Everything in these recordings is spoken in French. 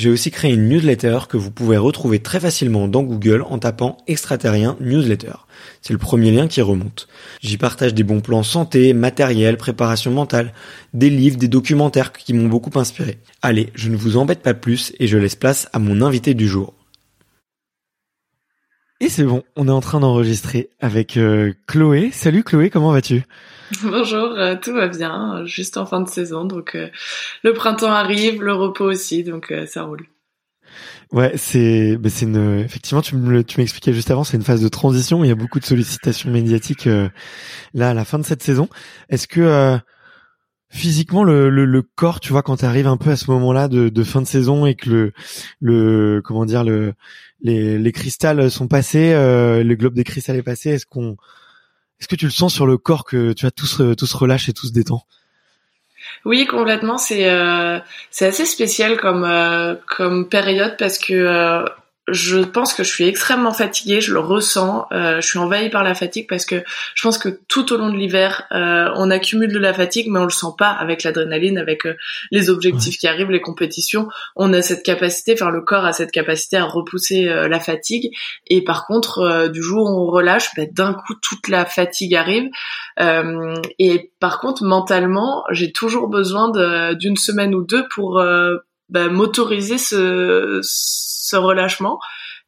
j'ai aussi créé une newsletter que vous pouvez retrouver très facilement dans Google en tapant extraterrien newsletter. C'est le premier lien qui remonte. J'y partage des bons plans santé, matériel, préparation mentale, des livres, des documentaires qui m'ont beaucoup inspiré. Allez, je ne vous embête pas plus et je laisse place à mon invité du jour. Et c'est bon, on est en train d'enregistrer avec euh, Chloé. Salut Chloé, comment vas-tu? Bonjour, euh, tout va bien, juste en fin de saison, donc euh, le printemps arrive, le repos aussi, donc ça roule. Ouais, c'est bah, effectivement tu me tu m'expliquais juste avant, c'est une phase de transition, il y a beaucoup de sollicitations médiatiques là à la fin de cette saison. Est-ce que physiquement le, corps tu vois quand tu arrives un peu à ce moment-là de, fin de saison et que le le comment dire le les, les cristals sont passés euh, le globe des cristals est passé est-ce qu'on est-ce que tu le sens sur le corps que tu as tous tous relâche et tous détend oui, complètement. C'est euh, c'est assez spécial comme euh, comme période parce que euh, je pense que je suis extrêmement fatiguée, je le ressens, euh, je suis envahie par la fatigue parce que je pense que tout au long de l'hiver, euh, on accumule de la fatigue, mais on le sent pas avec l'adrénaline, avec euh, les objectifs qui arrivent, les compétitions. On a cette capacité, enfin le corps a cette capacité à repousser la fatigue. Et par contre, du jour où on relâche, bah, d'un coup toute la fatigue arrive. et par contre, mentalement, j'ai toujours besoin d'une semaine ou deux pour bah, m'autoriser ce, ce relâchement.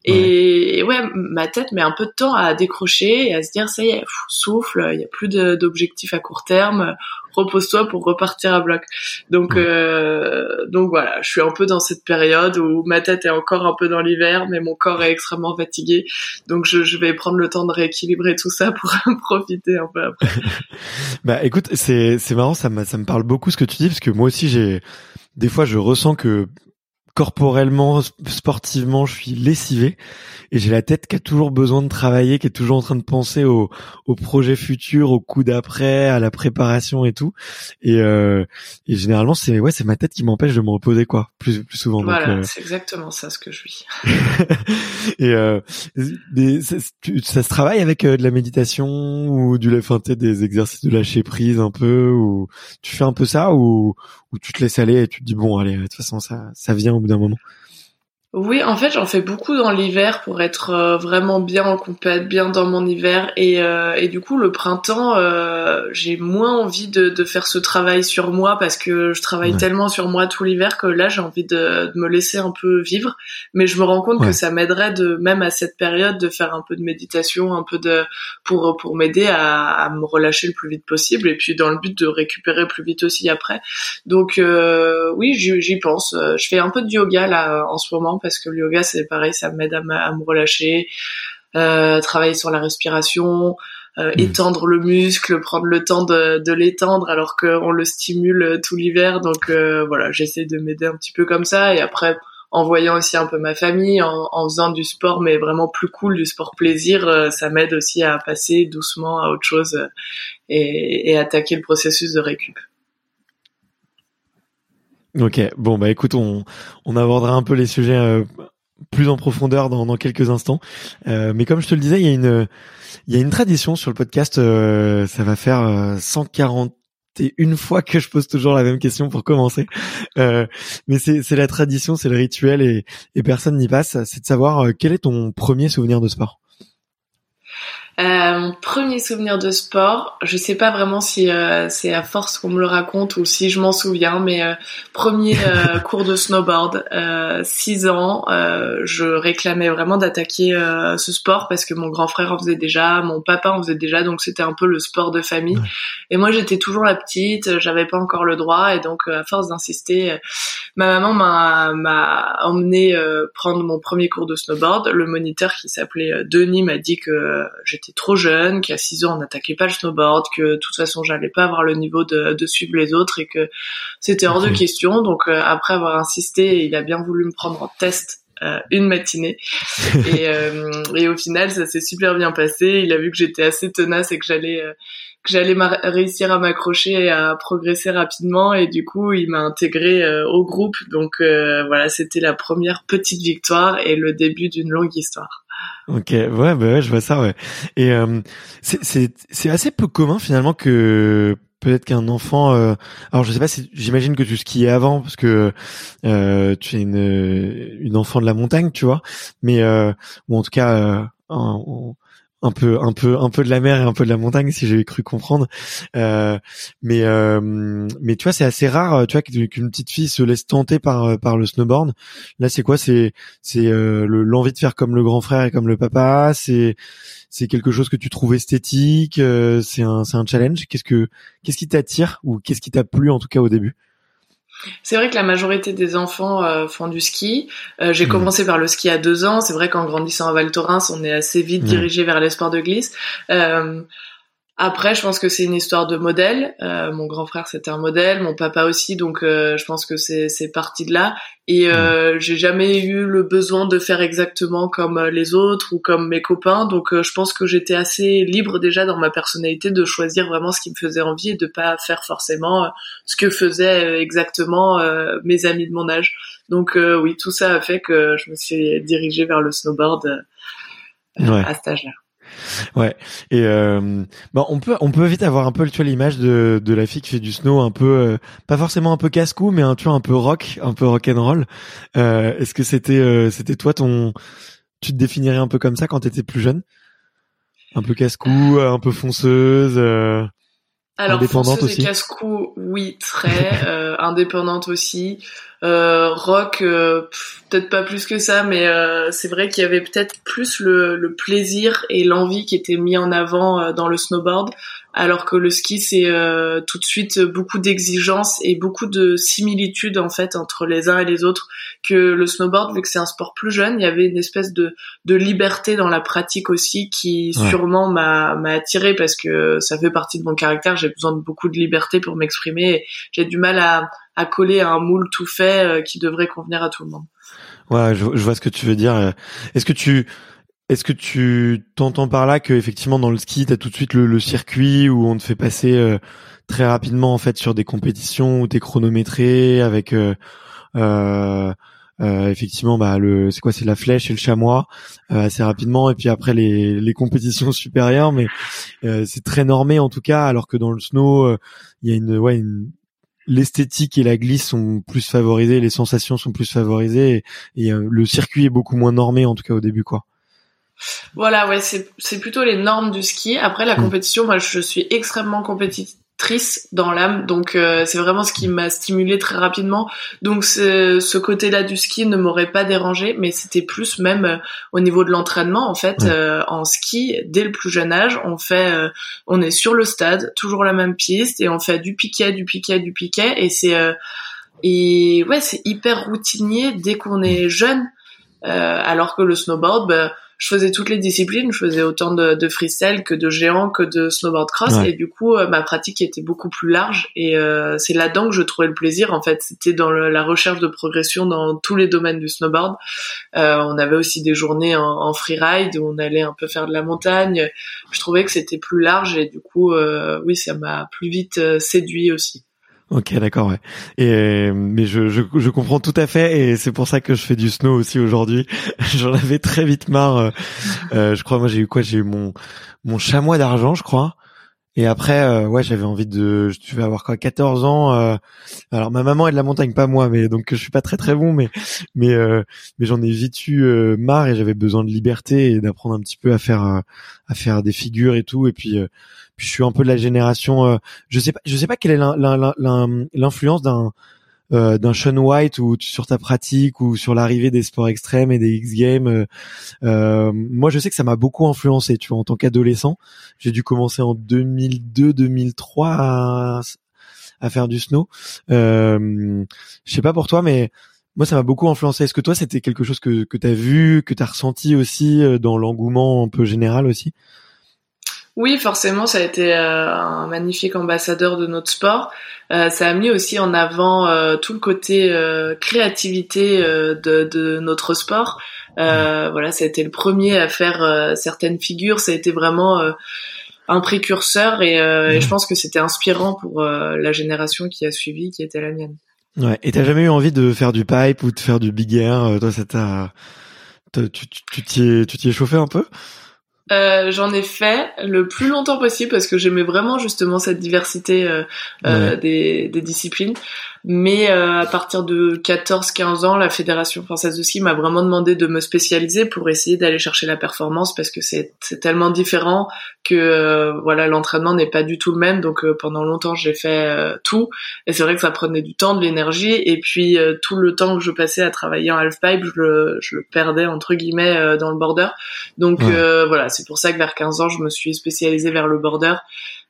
Et ouais. ma tête met un peu de temps à décrocher et à se dire ça y est, souffle, il y a plus d'objectifs à court terme, repose-toi pour repartir à bloc. Donc euh, donc voilà, je suis un peu dans cette période où ma tête est encore un peu dans l'hiver, mais mon corps est extrêmement fatigué. Donc je, je vais prendre le temps de rééquilibrer tout ça pour profiter un peu après. bah écoute, c'est c'est marrant, ça me ça me parle beaucoup ce que tu dis parce que moi aussi j'ai des fois je ressens que corporellement, sportivement, je suis lessivé et j'ai la tête qui a toujours besoin de travailler, qui est toujours en train de penser au, au projet futur, au coup d'après, à la préparation et tout. Et, euh, et généralement, c'est ouais, c'est ma tête qui m'empêche de me reposer quoi, plus plus souvent. Voilà, euh, c'est exactement ça ce que je vis. et euh, ça, ça, se travaille avec euh, de la méditation ou du enfin, des exercices de lâcher prise un peu ou tu fais un peu ça ou ou tu te laisses aller et tu te dis bon allez de toute façon ça ça vient au bout d'un moment. Oui, en fait, j'en fais beaucoup dans l'hiver pour être euh, vraiment bien en compète, bien dans mon hiver. Et, euh, et du coup, le printemps, euh, j'ai moins envie de, de, faire ce travail sur moi parce que je travaille tellement sur moi tout l'hiver que là, j'ai envie de, de, me laisser un peu vivre. Mais je me rends compte que ça m'aiderait de, même à cette période, de faire un peu de méditation, un peu de pour pour m'aider à, à, me relâcher le plus vite possible. Et puis dans le but de récupérer plus vite aussi après. Donc oui, j'y pense. Je fais un peu de yoga là en ce moment parce que le yoga c'est pareil, ça m'aide à, me relâcher, euh, travailler sur la respiration, euh, hmm. étendre le muscle, prendre le temps de, l'étendre alors qu'on le stimule tout l'hiver. Donc euh, voilà, j'essaie de m'aider un petit peu comme ça et après en voyant aussi un peu ma famille, en, faisant du sport mais vraiment plus cool, du sport plaisir, ça m'aide aussi à passer doucement à autre chose et, et attaquer le processus de récup. Ok, bon bah écoute, on, on abordera un peu les sujets euh, plus en profondeur dans, dans quelques instants. Euh, mais comme je te le disais, il y a une il y a une tradition sur le podcast. Euh, ça va faire 141 fois que je pose toujours la même question pour commencer. mais c'est c'est la tradition, c'est le rituel et, et personne n'y passe. C'est de savoir quel est ton premier souvenir de sport? Euh, mon premier souvenir de sport, je sais pas vraiment si euh, c'est à force qu'on me le raconte ou si je m'en souviens, mais euh, premier euh, cours de snowboard, 6 ans, je réclamais vraiment d'attaquer ce sport parce que mon grand frère en faisait déjà, mon papa en faisait déjà, donc c'était un peu le sport de famille. Et moi j'étais toujours la petite, j'avais pas encore le droit et donc à force d'insister, ma maman m'a m'a emmené prendre mon premier cours de snowboard. Le moniteur qui s'appelait Denis m'a dit que j'étais j'étais trop jeune, qu'à 6 ans on n'attaquait pas le snowboard, que de toute façon j'allais pas avoir le niveau de, de suivre les autres et que c'était hors de question. Donc euh, après avoir insisté, il a bien voulu me prendre en test euh, une matinée et, euh, et au final ça s'est super bien passé. Il a vu que j'étais assez tenace et que j'allais que j'allais réussir à m'accrocher et à progresser rapidement et du coup il m'a intégré au groupe donc voilà c'était la première petite victoire et le début d'une longue histoire. Ok, ouais, bah ouais, je vois ça, ouais. Et euh, c'est assez peu commun finalement que peut-être qu'un enfant. Euh, alors je sais pas, si, j'imagine que tu skiais avant parce que euh, tu es une une enfant de la montagne, tu vois. Mais euh, ou en tout cas, euh, un peu un peu un peu de la mer et un peu de la montagne si j'ai cru comprendre. Euh, mais euh, mais tu vois c'est assez rare tu vois qu'une petite fille se laisse tenter par par le snowboard. Là c'est quoi? C'est c'est euh, l'envie de faire comme le grand frère et comme le papa? C'est c'est quelque chose que tu trouves esthétique? Euh, c'est un c'est un challenge? Qu'est-ce que qu'est-ce qui t'attire ou qu'est-ce qui t'a plu en tout cas au début? C'est vrai que la majorité des enfants euh, font du ski. Euh, j'ai mmh. commencé par le ski à deux ans. C'est vrai qu'en grandissant à Val Thorens, on est assez vite mmh. dirigé vers les sports de glisse. Euh, après, je pense que c'est une histoire de modèle. Euh, mon grand frère, c'était un modèle, mon papa aussi, donc euh, je pense que c'est parti de là. Et euh, j'ai jamais eu le besoin de faire exactement comme euh, les autres ou comme mes copains, donc je pense que j'étais assez libre déjà dans ma personnalité de choisir vraiment ce qui me faisait envie et de pas faire forcément ce que faisaient exactement mes amis de mon âge. Donc oui, tout ça a fait que je me suis dirigée vers le snowboard à cet âge-là. Ouais. Et euh, bah on peut on peut vite avoir un peu tu vois l'image de de la fille qui fait du snow un peu euh, pas forcément un peu casse-cou mais un tu un peu rock, un peu rock and roll. Euh, est-ce que c'était euh, c'était toi ton tu te définirais un peu comme ça quand tu étais plus jeune? Un peu casse-cou, un peu fonceuse alors, indépendante aussi. casse-cou, oui, très euh, indépendante aussi. Euh, rock, euh, peut-être pas plus que ça, mais euh, c'est vrai qu'il y avait peut-être plus le, le, plaisir et l'envie qui était mis en avant euh, dans le snowboard, alors que le ski c'est tout de suite beaucoup d'exigences et beaucoup de similitudes en fait entre les uns et les autres. Que le snowboard, vu que c'est un sport plus jeune, il y avait une espèce de, de liberté dans la pratique aussi qui sûrement m'a m'a attiré parce que ça fait partie de mon caractère. J'ai besoin de beaucoup de liberté pour m'exprimer. J'ai du mal à à coller à un moule tout fait euh, qui devrait convenir à tout le monde. Ouais, je, vois ce que tu veux dire. Est-ce que tu est-ce que tu t'entends par là que effectivement dans le ski, tu as tout de suite le, circuit où on te fait passer euh, très rapidement en fait sur des compétitions où tu es chronométré avec euh, euh, effectivement bah le c'est quoi c'est la flèche et le chamois assez rapidement et puis après les, les compétitions supérieures mais c'est très normé en tout cas alors que dans le snow il y a une ouais une, l'esthétique et la glisse sont plus favorisées, les sensations sont plus favorisées et, et le circuit est beaucoup moins normé en tout cas au début quoi. Voilà, ouais, c'est plutôt les normes du ski. Après la mm. compétition, moi, je suis extrêmement compétitive dans l'âme donc euh, c'est vraiment ce qui m'a stimulé très rapidement donc ce côté-là du ski ne m'aurait pas dérangé mais c'était plus même euh, au niveau de l'entraînement en fait euh, en ski dès le plus jeune âge on fait on est sur le stade toujours la même piste et on fait du piquet du piquet du piquet et c'est et ouais c'est hyper routinier dès qu'on est jeune alors que le snowboard bah, je faisais toutes les disciplines, je faisais autant de, de freestyle que de géant que de snowboard cross et du coup euh, ma pratique était beaucoup plus large et euh, c'est là-dedans que je trouvais le plaisir en fait, c'était dans la recherche de progression dans tous les domaines du snowboard. Euh, on avait aussi des journées en, en freeride où on allait un peu faire de la montagne. Je trouvais que c'était plus large et du coup oui, ça m'a plus vite séduit aussi. Ok, d'accord, ouais. Et mais je, je, je comprends tout à fait et c'est pour ça que je fais du snow aussi aujourd'hui. J'en avais très vite marre. Euh, euh, je crois moi j'ai eu quoi? J'ai eu mon mon chamois d'argent, je crois. Et après, euh, ouais, j'avais envie de. Je vais avoir quoi, 14 ans. Euh, alors ma maman est de la montagne, pas moi, mais donc je suis pas très très bon, mais mais euh, mais j'en ai vite eu marre et j'avais besoin de liberté et d'apprendre un petit peu à faire à faire des figures et tout. Et puis je suis un peu de la génération. je sais pas, je sais pas quelle est l'influence d'un euh, d'un Sean White ou sur ta pratique ou sur l'arrivée des sports extrêmes et des X Games. Euh, euh, moi, je sais que ça m'a beaucoup influencé. Tu vois, en tant qu'adolescent, j'ai dû commencer en 2002-2003 à, faire du snow. Euh, je sais pas pour toi, mais moi, ça m'a beaucoup influencé. Est-ce que toi, c'était quelque chose que que t'as vu, que t'as ressenti aussi dans l'engouement un peu général aussi? Oui, forcément, ça a été euh, un magnifique ambassadeur de notre sport. Euh, ça a mis aussi en avant euh, tout le côté créativité de, de, notre sport. Voilà, ça a été le premier à faire certaines figures. Ça a été vraiment un précurseur et, et je pense que c'était inspirant pour la génération qui a suivi, qui était la mienne. Ouais. Et t'as jamais eu envie de faire du pipe ou de faire du big air? Toi, ça t'a, tu t'y es, tu t'y es chauffé un peu? Euh, j'en ai fait le plus longtemps possible parce que j'aimais vraiment justement cette diversité euh, euh des, des, disciplines. Mais euh, à partir de 14-15 ans, la Fédération française de ski m'a vraiment demandé de me spécialiser pour essayer d'aller chercher la performance parce que c'est tellement différent que euh, voilà l'entraînement n'est pas du tout le même. Donc euh, pendant longtemps, j'ai fait tout et c'est vrai que ça prenait du temps, de l'énergie et puis tout le temps que je passais à travailler en halfpipe, je le, je le perdais entre guillemets dans le border. Donc voilà, c'est pour ça que vers 15 ans, je me suis spécialisée vers le border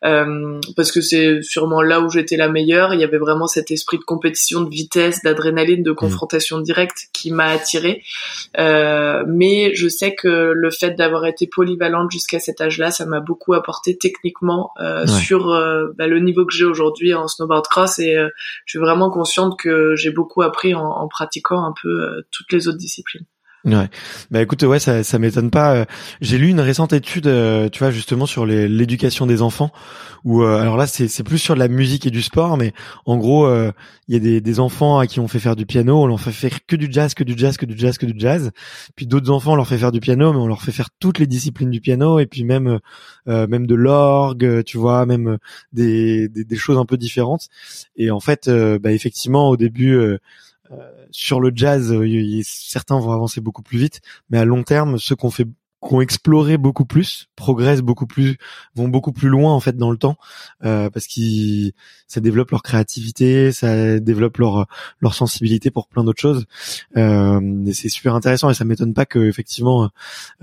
euh, parce que c'est sûrement là où j'étais la meilleure. Il y avait vraiment cet esprit de compétition, de vitesse, d'adrénaline, de mmh. confrontation directe qui m'a attirée. Euh, mais je sais que le fait d'avoir été polyvalente jusqu'à cet âge-là, ça m'a beaucoup apporté techniquement euh, sur euh, bah, le niveau que j'ai aujourd'hui en snowboard cross et euh, je suis vraiment consciente que j'ai beaucoup appris en, en pratiquant un peu toutes les autres disciplines. Ouais. Bah écoute, ouais, ça, ça m'étonne pas. Euh, j'ai lu une récente étude, euh, tu vois, justement sur l'éducation des enfants, où euh, alors là, c'est plus sur de la musique et du sport, mais en gros, il y a des, des enfants à qui on fait faire du piano, on leur fait faire que du jazz, que du jazz, que du jazz, que du jazz. Puis d'autres enfants, on leur fait faire du piano, mais on leur fait faire toutes les disciplines du piano, et puis même même de l'orgue, tu vois, même des, des, des, choses un peu différentes. Et en fait, bah effectivement, au début sur le jazz, euh, certains vont avancer beaucoup plus vite, mais à long terme, ceux qu'on fait qui ont exploré beaucoup plus, progressent beaucoup plus, vont beaucoup plus loin en fait dans le temps, euh, parce qu'ils ça développe leur créativité, ça développe leur leur sensibilité pour plein d'autres choses. Euh, et c'est super intéressant et ça m'étonne pas que effectivement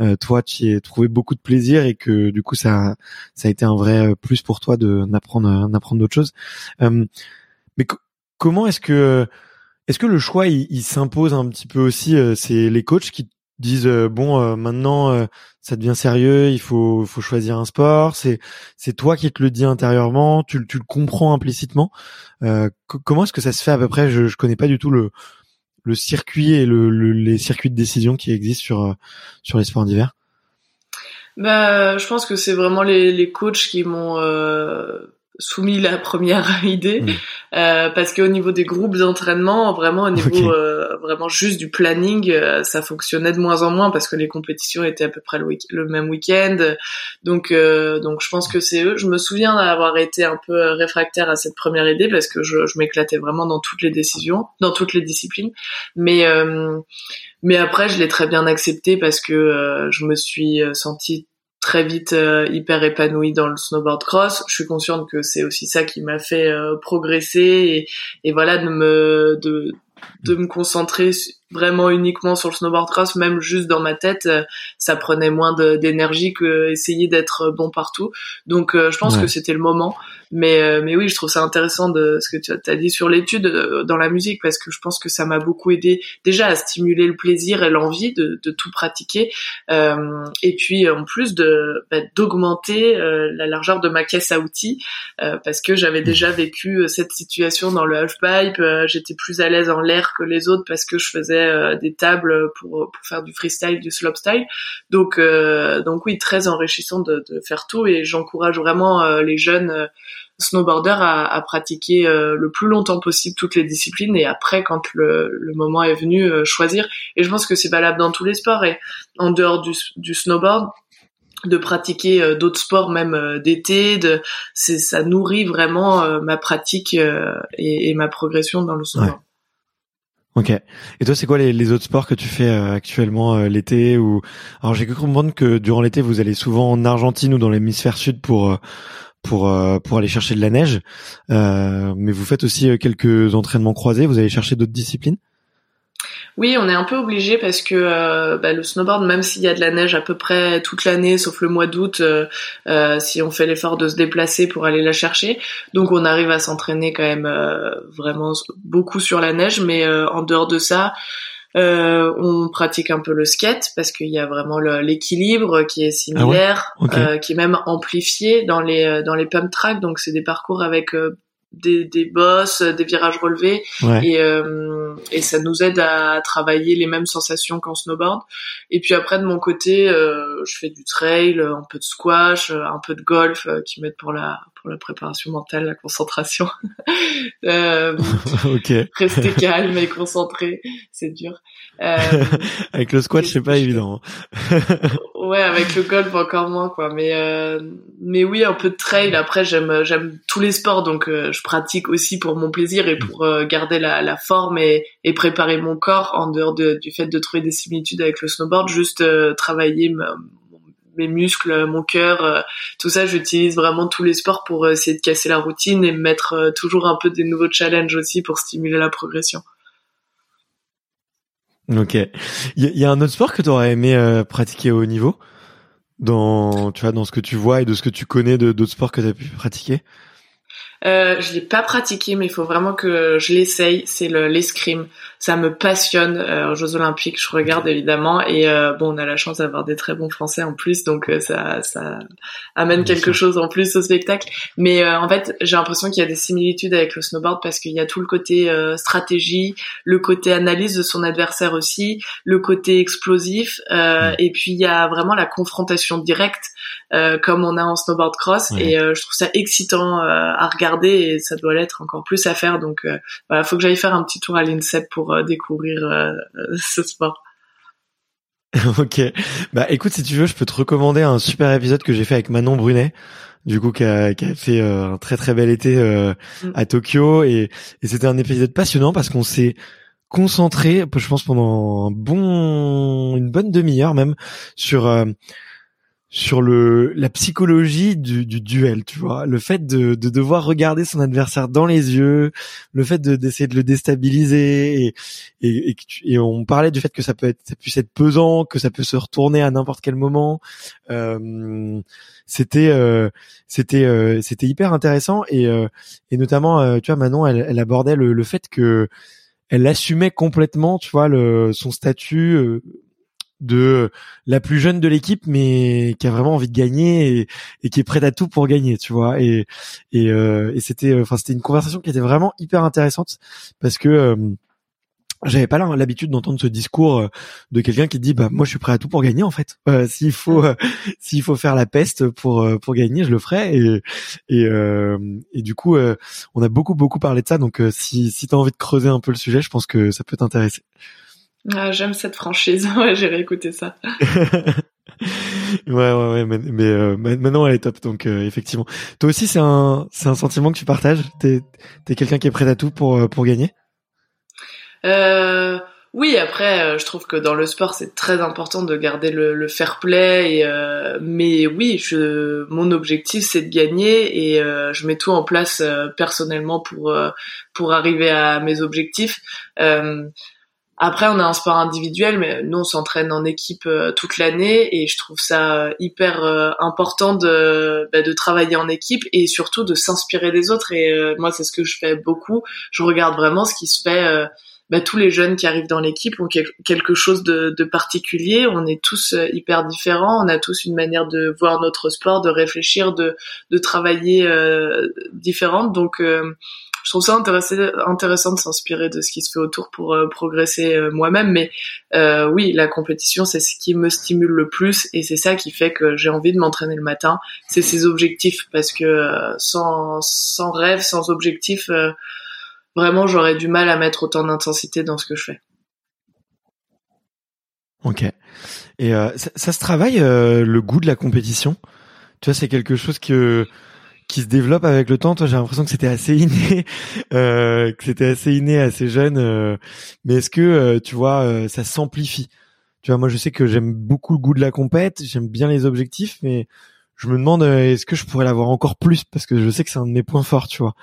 euh, toi tu aies trouvé beaucoup de plaisir et que du coup ça ça a été un vrai plus pour toi de d'apprendre d'apprendre d'autres choses. Euh, mais comment est-ce que est-ce que le choix il, s'impose un petit peu aussi euh, C'est les coachs qui disent euh, bon euh, maintenant ça devient sérieux, il faut faut choisir un sport. C'est c'est toi qui te le dis intérieurement, tu tu le comprends implicitement. comment est-ce que ça se fait à peu près? Je je connais pas du tout le le circuit et le, les circuits de décision qui existent sur sur les sports d'hiver? Bah, je pense que c'est vraiment les, les coachs qui m'ont soumis la première idée mm. euh, parce qu'au niveau des groupes d'entraînement vraiment au niveau euh, vraiment juste du planning euh, ça fonctionnait de moins en moins parce que les compétitions étaient à peu près le, le même week-end. Donc euh, donc je pense que c'est eux. Je me souviens d'avoir été un peu réfractaire à cette première idée parce que je, je m'éclatais vraiment dans toutes les décisions dans toutes les disciplines. Mais mais après je l'ai très bien accepté parce que je me suis sentie très vite euh, hyper épanouie dans le snowboard cross. Je suis consciente que c'est aussi ça qui m'a fait euh, progresser et, et, voilà de me de de me concentrer vraiment uniquement sur le snowboard cross, même juste dans ma tête, euh, ça prenait moins d'énergie que essayer d'être bon partout. Donc, euh, je pense que c'était le moment. Mais, euh, mais oui, je trouve ça intéressant de ce que tu as dit sur l'étude dans la musique, parce que je pense que ça m'a beaucoup aidé déjà à stimuler le plaisir et l'envie de, de, tout pratiquer, et puis en plus de bah, d'augmenter la largeur de ma caisse à outils, parce que j'avais déjà vécu cette situation dans le halfpipe. J'étais plus à l'aise en l'air que les autres parce que je faisais euh, des tables pour, pour faire du freestyle, du slopestyle. Donc euh, donc oui, très enrichissant de, de faire tout et j'encourage vraiment euh, les jeunes snowboarders à, à pratiquer le plus longtemps possible toutes les disciplines et après quand le, le moment est venu choisir. Et je pense que c'est valable dans tous les sports et en dehors du, du snowboard de pratiquer d'autres sports même d'été de c'est ça nourrit vraiment ma pratique et, et, ma progression dans le snowboard Ok. Et toi, c'est quoi les, autres sports que tu fais euh, actuellement euh, l'été ou Alors, j'ai cru comprendre que durant l'été, vous allez souvent en Argentine ou dans l'hémisphère sud pour euh, pour pour aller chercher de la neige. mais vous faites aussi quelques entraînements croisés. Vous allez chercher d'autres disciplines? Oui, on est un peu obligé parce que euh, bah, le snowboard, même s'il y a de la neige à peu près toute l'année, sauf le mois d'août, euh, euh, si on fait l'effort de se déplacer pour aller la chercher, donc on arrive à s'entraîner quand même vraiment beaucoup sur la neige, mais en dehors de ça, on pratique un peu le skate parce qu'il y a vraiment l'équilibre qui est similaire, ah qui est même amplifié dans les dans les pump tracks. Donc c'est des parcours avec des, des bosses, des virages relevés, et, euh, et ça nous aide à travailler les mêmes sensations qu'en snowboard. Et puis après, de mon côté, euh, je fais du trail, un peu de squash, un peu de golf, euh, qui m'aide pour la pour la préparation mentale, la concentration. euh. Rester calme et concentré, c'est dur. Euh, avec le squash, c'est pas évident. ouais, avec le golf encore moins quoi. Mais euh, mais oui, un peu de trail. Après, j'aime j'aime tous les sports, donc euh, je pratique aussi pour mon plaisir et pour euh, garder la, la forme et, et préparer mon corps en dehors de, du fait de trouver des similitudes avec le snowboard. Juste travailler mes muscles, mon cœur, euh, tout ça, j'utilise vraiment tous les sports pour euh, essayer de casser la routine et mettre euh, toujours un peu des nouveaux challenges aussi pour stimuler la progression. Ok. Il y, a un autre sport que tu aurais aimé pratiquer au haut niveau? Dans tu vois dans ce que tu vois et de ce que tu connais de d'autres sports que tu as pu pratiquer? Euh, je l'ai pas pratiqué, mais il faut vraiment que je l'essaye. C'est l'escrime. Ça me passionne. Euh, aux Jeux Olympiques, je regarde évidemment. Et euh, bon, on a la chance d'avoir des très bons Français en plus, donc euh, ça, ça amène quelque chose en plus au spectacle. Mais euh, en fait, j'ai l'impression qu'il y a des similitudes avec le snowboard parce qu'il y a tout le côté stratégie, le côté analyse de son adversaire aussi, le côté explosif, et puis il y a vraiment la confrontation directe comme on a en snowboard cross. Et je trouve ça excitant à regarder et ça doit l'être encore plus à faire. Donc euh, voilà, faut que j'aille faire un petit tour à l'INSEP pour euh, découvrir euh, ce sport. ok. Bah écoute, si tu veux, je peux te recommander un super épisode que j'ai fait avec Manon Brunet, du coup qui a, qui a fait un très très bel été mm. à Tokyo et, et c'était un épisode passionnant parce qu'on s'est concentré, je pense pendant un bon, une bonne demi-heure même sur sur le la psychologie du, du, duel, tu vois, le fait de, de devoir regarder son adversaire dans les yeux, le fait de d'essayer de le déstabiliser et et, et, on parlait du fait que ça peut être ça puisse être pesant, que ça peut se retourner à n'importe quel moment. Euh, c'était euh, c'était euh, c'était hyper intéressant et euh, et notamment tu vois Manon elle, elle abordait le, le fait que elle assumait complètement tu vois le son statut de la plus jeune de l'équipe mais qui a vraiment envie de gagner et, qui est prête à tout pour gagner tu vois. Et et, euh, et c'était enfin c'était une conversation qui était vraiment hyper intéressante parce que euh, j'avais pas l'habitude d'entendre ce discours euh, de quelqu'un qui dit bah moi je suis prêt à tout pour gagner en fait. Euh, s'il faut euh, s'il faut faire la peste pour pour gagner je le ferai. Et et, et du coup on a beaucoup beaucoup parlé de ça. Donc si si t'as envie de creuser un peu le sujet je pense que ça peut t'intéresser ah, j'aime cette franchise ouais j'ai réécouté ça ouais ouais ouais mais, mais maintenant elle est top donc effectivement toi aussi c'est un c'est un sentiment que tu partages? T'es t'es quelqu'un qui est prêt à tout pour pour gagner? Euh, oui, après, euh, je trouve que dans le sport, c'est très important de garder le, le fair play. Et, euh, mais oui, je, mon objectif, c'est de gagner et euh, je mets tout en place personnellement pour pour arriver à mes objectifs. Après, on a un sport individuel, mais nous, on s'entraîne en équipe toute l'année et je trouve ça hyper important de bah, de travailler en équipe et surtout de s'inspirer des autres. Et moi, c'est ce que je fais beaucoup. Je regarde vraiment ce qui se fait bah, tous les jeunes qui arrivent dans l'équipe ont quelque chose de, particulier. On est tous euh, hyper différents. On a tous une manière de voir notre sport, de réfléchir, de, de travailler euh, différente. Donc, euh, je trouve ça intéressant, de s'inspirer de ce qui se fait autour pour euh, progresser moi-même. Mais oui, la compétition, c'est ce qui me stimule le plus et c'est ça qui fait que j'ai envie de m'entraîner le matin. C'est ces objectifs parce que sans, rêve, sans objectif vraiment j'aurais du mal à mettre autant d'intensité dans ce que je fais. Ok. Et euh, ça, se travaille euh, le goût de la compétition? Tu vois, c'est quelque chose que qui se développe avec le temps. Toi, j'ai l'impression que c'était assez inné, euh, que c'était assez inné, assez jeune. Euh, mais est-ce que tu vois, ça s'amplifie? Tu vois, moi, je sais que j'aime beaucoup le goût de la compète. J'aime bien les objectifs, mais je me demande est-ce que je pourrais l'avoir encore plus? Parce que je sais que c'est un de mes points forts. Tu vois.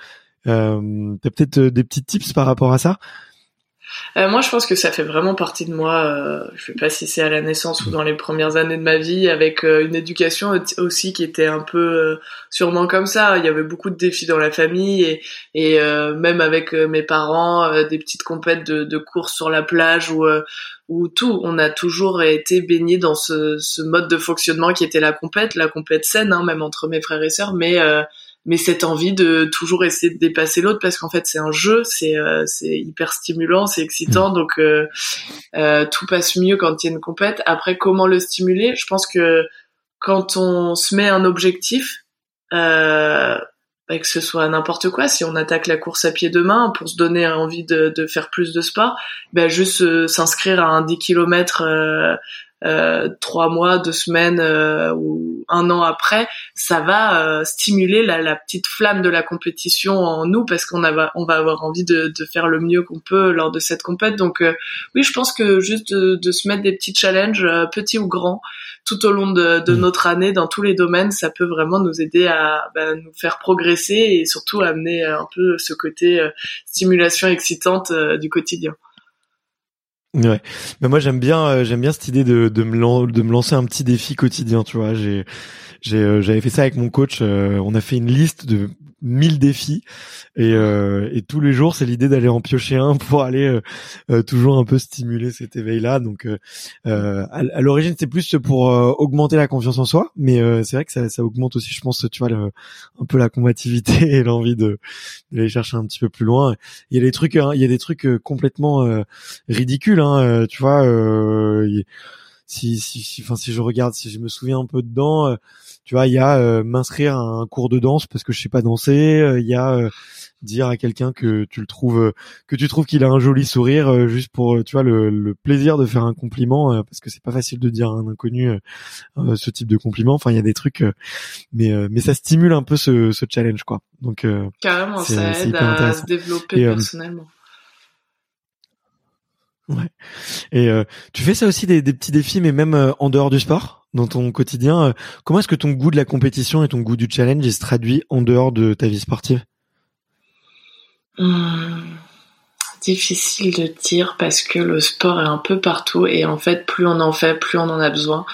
Euh, T'as peut-être euh, des petits tips par rapport à ça? Euh, moi, je pense que ça fait vraiment partie de moi. Euh, je sais pas si c'est à la naissance ou dans les premières années de ma vie, avec euh, une éducation aussi qui était un peu sûrement comme ça. Il y avait beaucoup de défis dans la famille et, et même avec mes parents, des petites compètes de, de courses sur la plage ou tout. On a toujours été baigné dans ce, ce, mode de fonctionnement qui était la compète, la compète saine, hein, même entre mes frères et sœurs, mais mais cette envie de toujours essayer de dépasser l'autre parce qu'en fait c'est un jeu, c'est euh, c'est hyper stimulant, c'est excitant, mm. donc euh, euh, tout passe mieux quand il y a une compète. Après, comment le stimuler? Je pense que quand on se met un objectif, euh, bah, que ce soit n'importe quoi, si on attaque la course à pied demain pour se donner envie de, de faire plus de sport, ben juste s'inscrire à un 10 km euh, trois mois, deux semaines euh, ou un an après, ça va euh, stimuler la, la, petite flamme de la compétition en nous parce qu'on va on va avoir envie de, de faire le mieux qu'on peut lors de cette compète. Donc oui, je pense que juste de, de se mettre des petits challenges, petits ou grands, tout au long de, de, mmh. notre année dans tous les domaines, ça peut vraiment nous aider à bah, nous faire progresser et surtout amener un peu ce côté stimulation excitante du quotidien. Ouais, mais moi j'aime bien euh, j'aime bien cette idée de de me de me lancer un petit défi quotidien, tu vois. J'ai j'avais fait ça avec mon coach. Euh, on a fait une liste de 1000 défis et, euh, et tous les jours c'est l'idée d'aller en piocher un pour aller euh, euh, toujours un peu stimuler cet éveil là donc à, à l'origine c'est plus pour augmenter la confiance en soi mais c'est vrai que ça, ça, augmente aussi je pense tu vois un peu la combativité et l'envie de d'aller chercher un petit peu plus loin il y a des trucs hein, il y a des trucs complètement ridicules hein, tu vois si si si enfin si je regarde si je me souviens un peu dedans tu vois, il y a euh, m'inscrire à un cours de danse parce que je sais pas danser, euh, il y a euh, dire à quelqu'un que tu le trouves que tu trouves qu'il a un joli sourire juste pour tu vois le, plaisir de faire un compliment parce que c'est pas facile de dire à un inconnu ce type de compliment. Enfin il y a des trucs mais mais ça stimule un peu ce, ce challenge quoi. Donc carrément ça aide à se développer personnellement ouais et tu fais ça aussi des, des petits défis mais même en dehors du sport dans ton quotidien. Euh, comment est-ce que ton goût de la compétition et ton goût du challenge se traduit en dehors de ta vie sportive? Hum, Difficile de dire parce que le sport est un peu partout et en fait plus on en fait, plus on en a besoin.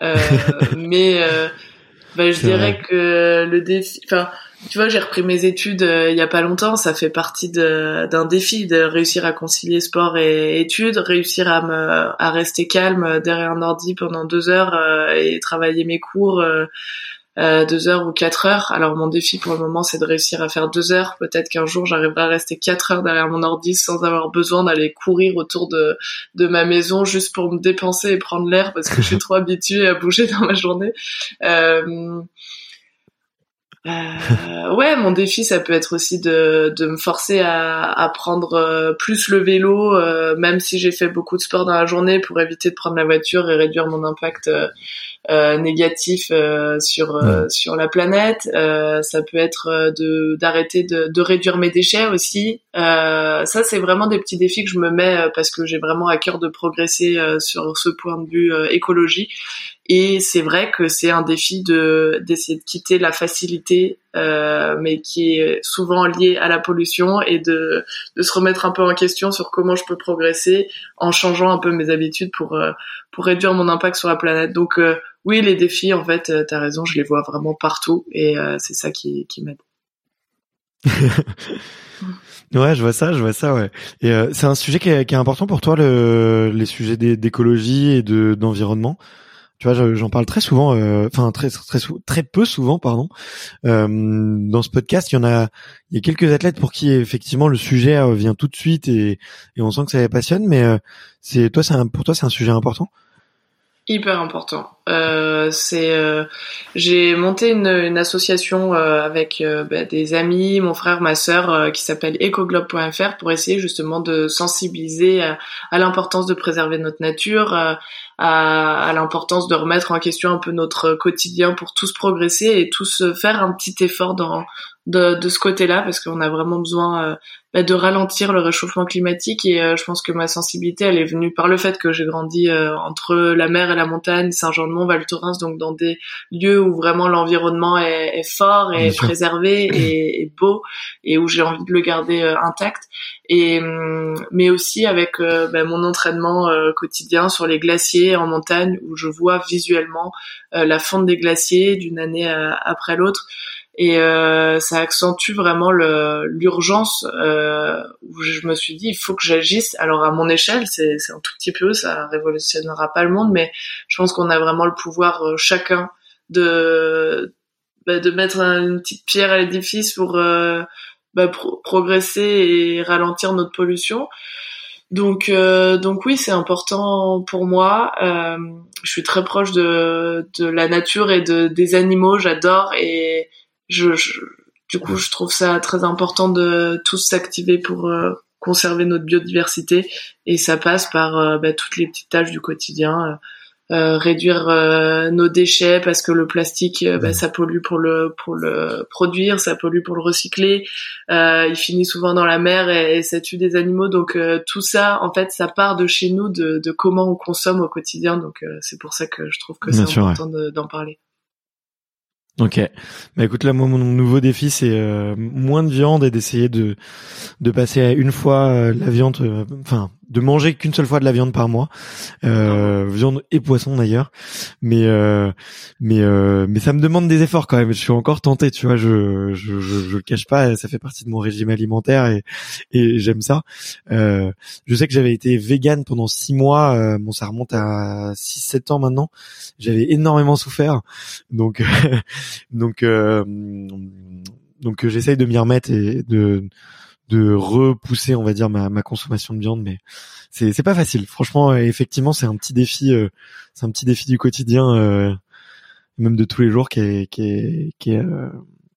Euh, mais euh, bah, je dirais que le défi, enfin tu vois, j'ai repris mes études euh, il y a pas longtemps. Ça fait partie d'un défi de réussir à concilier sport et études, réussir à me à rester calme derrière un ordi pendant deux heures euh, et travailler mes cours. Euh, euh, deux heures ou quatre heures. Alors mon défi pour le moment, c'est de réussir à faire deux heures. Peut-être qu'un jour, j'arriverai à rester quatre heures derrière mon ordi sans avoir besoin d'aller courir autour de, de ma maison juste pour me dépenser et prendre l'air parce que je suis trop habituée à bouger dans ma journée. Euh, euh, ouais, mon défi, ça peut être aussi de, de me forcer à, à prendre euh, plus le vélo, euh, même si j'ai fait beaucoup de sport dans la journée, pour éviter de prendre la voiture et réduire mon impact euh, négatif sur sur la planète. ça peut être de d'arrêter de, de réduire mes déchets aussi. ça, c'est vraiment des petits défis que je me mets parce que j'ai vraiment à cœur de progresser sur ce point de vue écologie. Et c'est vrai que c'est un défi de d'essayer de quitter la facilité, euh, mais qui est souvent liée à la pollution, et de, de se remettre un peu en question sur comment je peux progresser en changeant un peu mes habitudes pour euh, pour réduire mon impact sur la planète. Donc euh, oui, les défis, en fait, euh, t'as raison, je les vois vraiment partout, et c'est ça qui qui m'aide. ouais, je vois ça, je vois ça, ouais. Et c'est un sujet qui est, qui est, important pour toi, le, les sujets d'écologie et de d'environnement. Tu vois, j'en parle très souvent, euh, enfin très très très peu souvent, pardon. Euh, dans ce podcast, il y en a, il y a quelques athlètes pour qui effectivement le sujet euh, vient tout de suite et, et on sent que ça les passionne. Mais c'est toi, c'est pour toi, c'est un sujet important? Hyper important. Euh, c'est, euh, j'ai monté une, association euh, avec bah, des amis, mon frère, ma sœur, qui s'appelle ecoglobe.fr pour essayer justement de sensibiliser à, l'importance de préserver notre nature, à, l'importance de remettre en question un peu notre quotidien pour tous progresser et tous faire un petit effort dans de, de ce côté-là parce qu'on a vraiment besoin bah, de ralentir le réchauffement climatique et je pense que ma sensibilité elle est venue par le fait que j'ai grandi entre la mer et la montagne, Saint-Jean-de-Mont, Val Thorens, donc dans des lieux où vraiment l'environnement est, est, fort et préservé et, et, beau et où j'ai envie de le garder euh, intact. Et hum, mais aussi avec bah, mon entraînement quotidien sur les glaciers en montagne où je vois visuellement la fonte des glaciers d'une année après l'autre et euh, ça accentue vraiment l'urgence euh, où je me suis dit il faut que j'agisse alors à mon échelle c'est un tout petit peu ça révolutionnera pas le monde mais je pense qu'on a vraiment le pouvoir euh, chacun de bah, de mettre une petite pierre à l'édifice pour euh, bah, progresser et ralentir notre pollution donc, euh, donc oui, c'est important pour moi. Euh, je suis très proche de, de la nature et de, des animaux. J'adore et, je, du coup, je trouve ça très important de tous s'activer pour euh, conserver notre biodiversité. Et ça passe par euh, bah, toutes les petites tâches du quotidien. Euh, réduire nos déchets parce que le plastique bah, ça pollue pour le pour le produire ça pollue pour le recycler. Il finit souvent dans la mer et, ça tue des animaux. Donc tout ça en fait ça part de chez nous de, de comment on consomme au quotidien. Donc c'est pour ça que je trouve que c'est important d'en parler Ok. Bah écoute là, moi mon nouveau défi c'est euh, moins de viande et d'essayer de de passer à une fois euh, la viande, euh, enfin de manger qu'une seule fois de la viande par mois, euh, viande et poisson d'ailleurs. Mais euh, mais euh, mais ça me demande des efforts quand même. Je suis encore tenté, tu vois. Je je je, je le cache pas. Ça fait partie de mon régime alimentaire et et j'aime ça. Euh, je sais que j'avais été vegan pendant six mois. Euh, bon, ça remonte à six sept ans maintenant. J'avais énormément souffert. Donc donc euh, donc j'essaye de m'y remettre et de de repousser, on va dire, ma, ma consommation de viande, mais c'est c'est pas facile. Franchement, effectivement, c'est un petit défi, euh, c'est un petit défi du quotidien, euh, même de tous les jours, qui est, euh,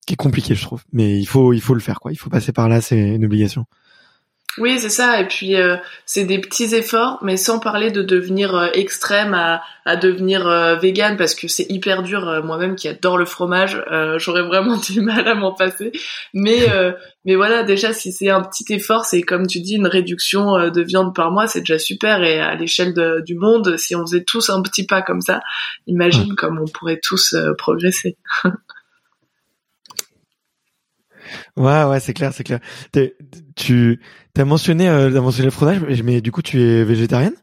qui est compliqué, je trouve. Mais il faut il faut le faire, quoi. Il faut passer par là, c'est une obligation. Oui, c'est ça. Et puis euh, c'est des petits efforts, mais sans parler de devenir euh, extrême à, à devenir euh, vegan parce que c'est hyper dur. Moi-même qui adore le fromage, j'aurais vraiment du mal à m'en passer. Mais mais voilà, déjà si c'est un petit effort, c'est comme tu dis une réduction de viande par mois, c'est déjà super. Et à l'échelle du monde, si on faisait tous un petit pas comme ça, imagine comme on pourrait tous progresser. Ouais, ouais, c'est clair, c'est clair. tu as mentionné, euh, mentionné le fromage, mais du coup, tu es végétarienne?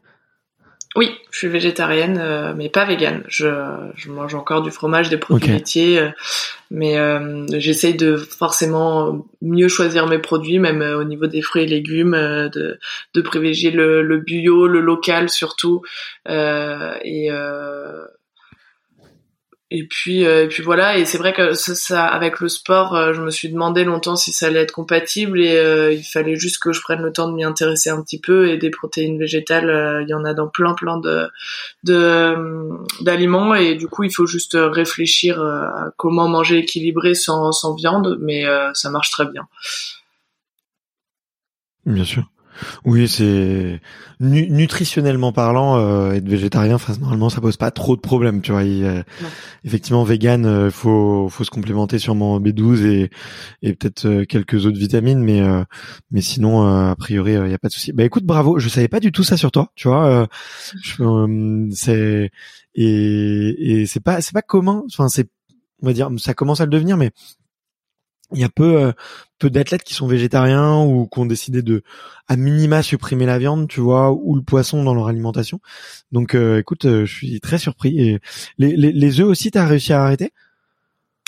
Oui, je suis végétarienne, euh, mais pas végane. Je, je mange encore du fromage, des produits laitiers, euh, mais euh, j'essaye de forcément mieux choisir mes produits, même au niveau des fruits et légumes, de, de privilégier le, le bio, le local surtout, et et puis et puis voilà et c'est vrai que ça, ça, avec le sport je me suis demandé longtemps si ça allait être compatible et il fallait juste que je prenne le temps de m'y intéresser un petit peu et des protéines végétales il y en a dans plein plein de de d'aliments et du coup il faut juste réfléchir à comment manger équilibré sans sans viande mais ça marche très bien Bien sûr. Oui, c'est nutritionnellement parlant, euh, être végétarien, enfin, normalement, ça pose pas trop de problèmes, tu vois. Il, effectivement, vegan, euh, faut faut se complémenter sûrement B12 et et peut-être euh, quelques autres vitamines, mais mais sinon, a priori, il y a pas de souci. Bah écoute, bravo. Je savais pas du tout ça sur toi, tu vois. c'est et et c'est pas c'est pas commun. Enfin, c'est on va dire, ça commence à le devenir, mais il y a peu euh, peu d'athlètes qui sont végétariens ou qui ont décidé de à minima supprimer la viande, tu vois, ou le poisson dans leur alimentation. Donc, euh, écoute, euh, je suis très surpris. Et les, les, les œufs aussi, t'as réussi à arrêter?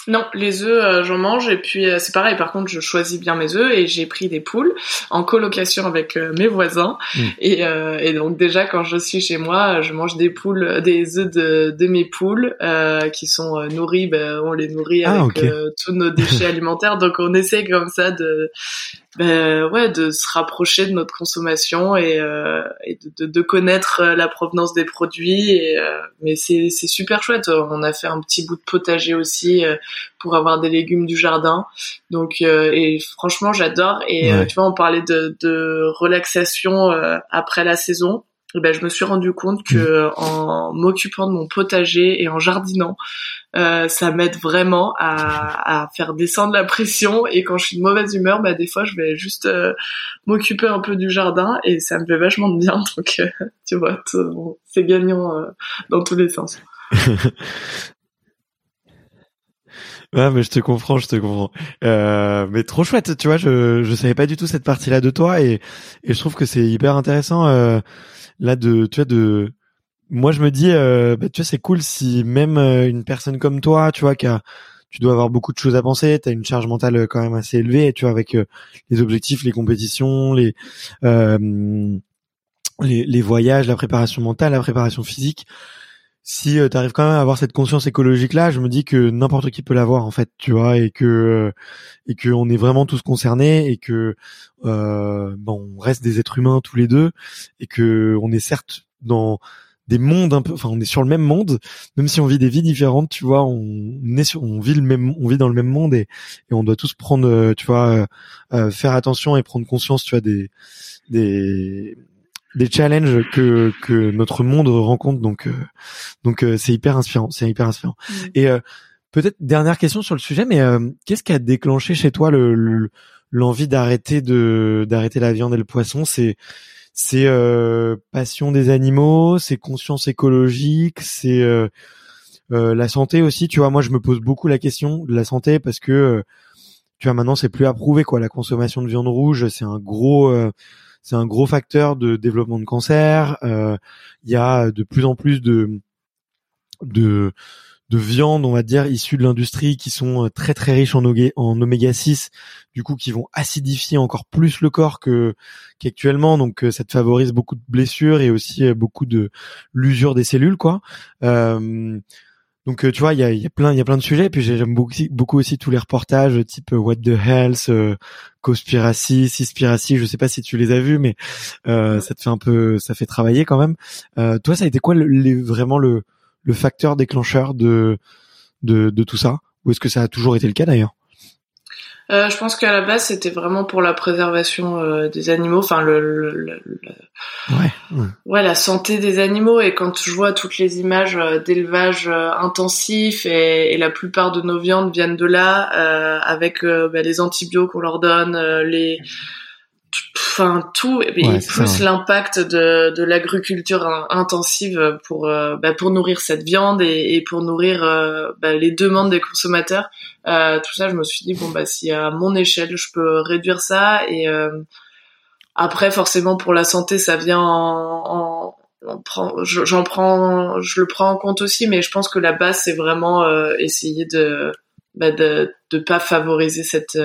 Non, les œufs, euh, j'en mange et puis euh, c'est pareil. Par contre, je choisis bien mes œufs et j'ai pris des poules en colocation avec euh, mes voisins. Mm. Et, et, donc déjà, quand je suis chez moi, je mange des poules, des œufs de, de mes poules qui sont nourris. Ben, on les nourrit ah, avec tous nos déchets alimentaires. Donc on essaie comme ça de ben ouais de se rapprocher de notre consommation et, euh, et de, de, connaître euh, la provenance des produits et euh, mais c'est super chouette. On a fait un petit bout de potager aussi euh, pour avoir des légumes du jardin. Donc et franchement j'adore. Et tu vois on parlait de, de relaxation après la saison ben, je me suis rendu compte que mmh. en m'occupant de mon potager et en jardinant, euh, ça m'aide vraiment à, à, faire descendre la pression. Et quand je suis de mauvaise humeur, bah, des fois, je vais juste euh, m'occuper un peu du jardin et ça me fait vachement de bien. Donc, euh, tu vois, c'est gagnant euh, dans tous les sens. Ouais, mais je te comprends, je te comprends. Euh, mais trop chouette, tu vois, je je savais pas du tout cette partie-là de toi et et je trouve que c'est hyper intéressant. Euh, là de tu vois de moi je me dis euh, bah, tu vois c'est cool si même euh, une personne comme toi tu vois qui a tu dois avoir beaucoup de choses à penser, tu as une charge mentale euh, quand même assez élevée, tu vois, avec les objectifs, les compétitions, les, les, les voyages, la préparation mentale, la préparation physique. Si tu arrives quand même à avoir cette conscience écologique là, je me dis que n'importe qui peut l'avoir en fait, tu vois, et que et que on est vraiment tous concernés et que euh, bon, on reste des êtres humains tous les deux et que on est certes dans des mondes un peu, enfin on est sur le même monde, même si on vit des vies différentes, tu vois, on, est sur, on vit le même, on vit dans le même monde et, et on doit tous prendre, euh, tu vois, euh, euh, faire attention et prendre conscience, tu vois, des des des challenges que que notre monde rencontre, donc donc c'est hyper inspirant, c'est hyper inspirant. Mmh. Et peut-être dernière question sur le sujet, mais qu'est-ce qui a déclenché chez toi le l'envie d'arrêter de d'arrêter la viande et le poisson? C'est c'est euh, passion des animaux c'est conscience écologique c'est euh, euh, la santé aussi? Tu vois moi je me pose beaucoup la question de la santé parce que tu vois maintenant c'est plus approuvé quoi la consommation de viande rouge c'est un gros c'est un gros facteur de développement de cancer il y a de plus en plus de de de viande, on va dire, issues de l'industrie qui sont euh, très très riches en, en oméga 6, du coup qui vont acidifier encore plus le corps que qu'actuellement, donc euh, ça te favorise beaucoup de blessures et aussi euh, beaucoup de l'usure des cellules, quoi. Donc tu vois, il y a, y a plein il y a plein de sujets. Puis j'aime beaucoup, beaucoup aussi tous les reportages type What the Health, euh, Cospiracy, Cispiracy. Je sais pas si tu les as vus, mais ça te fait un peu, ça fait travailler quand même. toi, ça a été quoi le, vraiment le le facteur déclencheur de, de, de tout ça? Ou est-ce que ça a toujours été le cas d'ailleurs? Euh, je pense qu'à la base c'était vraiment pour la préservation euh, des animaux, enfin le, le, Ouais, ouais. la santé des animaux et quand je vois toutes les images euh, d'élevage euh, intensif et, et, la plupart de nos viandes viennent de là avec bah, les antibiotiques qu'on leur donne, les enfin tout et plus l'impact de, de l'agriculture intensive pour euh, bah, pour nourrir cette viande et, et pour nourrir euh, bah, les demandes des consommateurs. Euh, tout ça je me suis dit bon bah si à mon échelle je peux réduire ça et après forcément pour la santé ça vient en, en j'en prends je le prends en compte aussi mais je pense que la base c'est vraiment essayer de bah, de de pas favoriser cette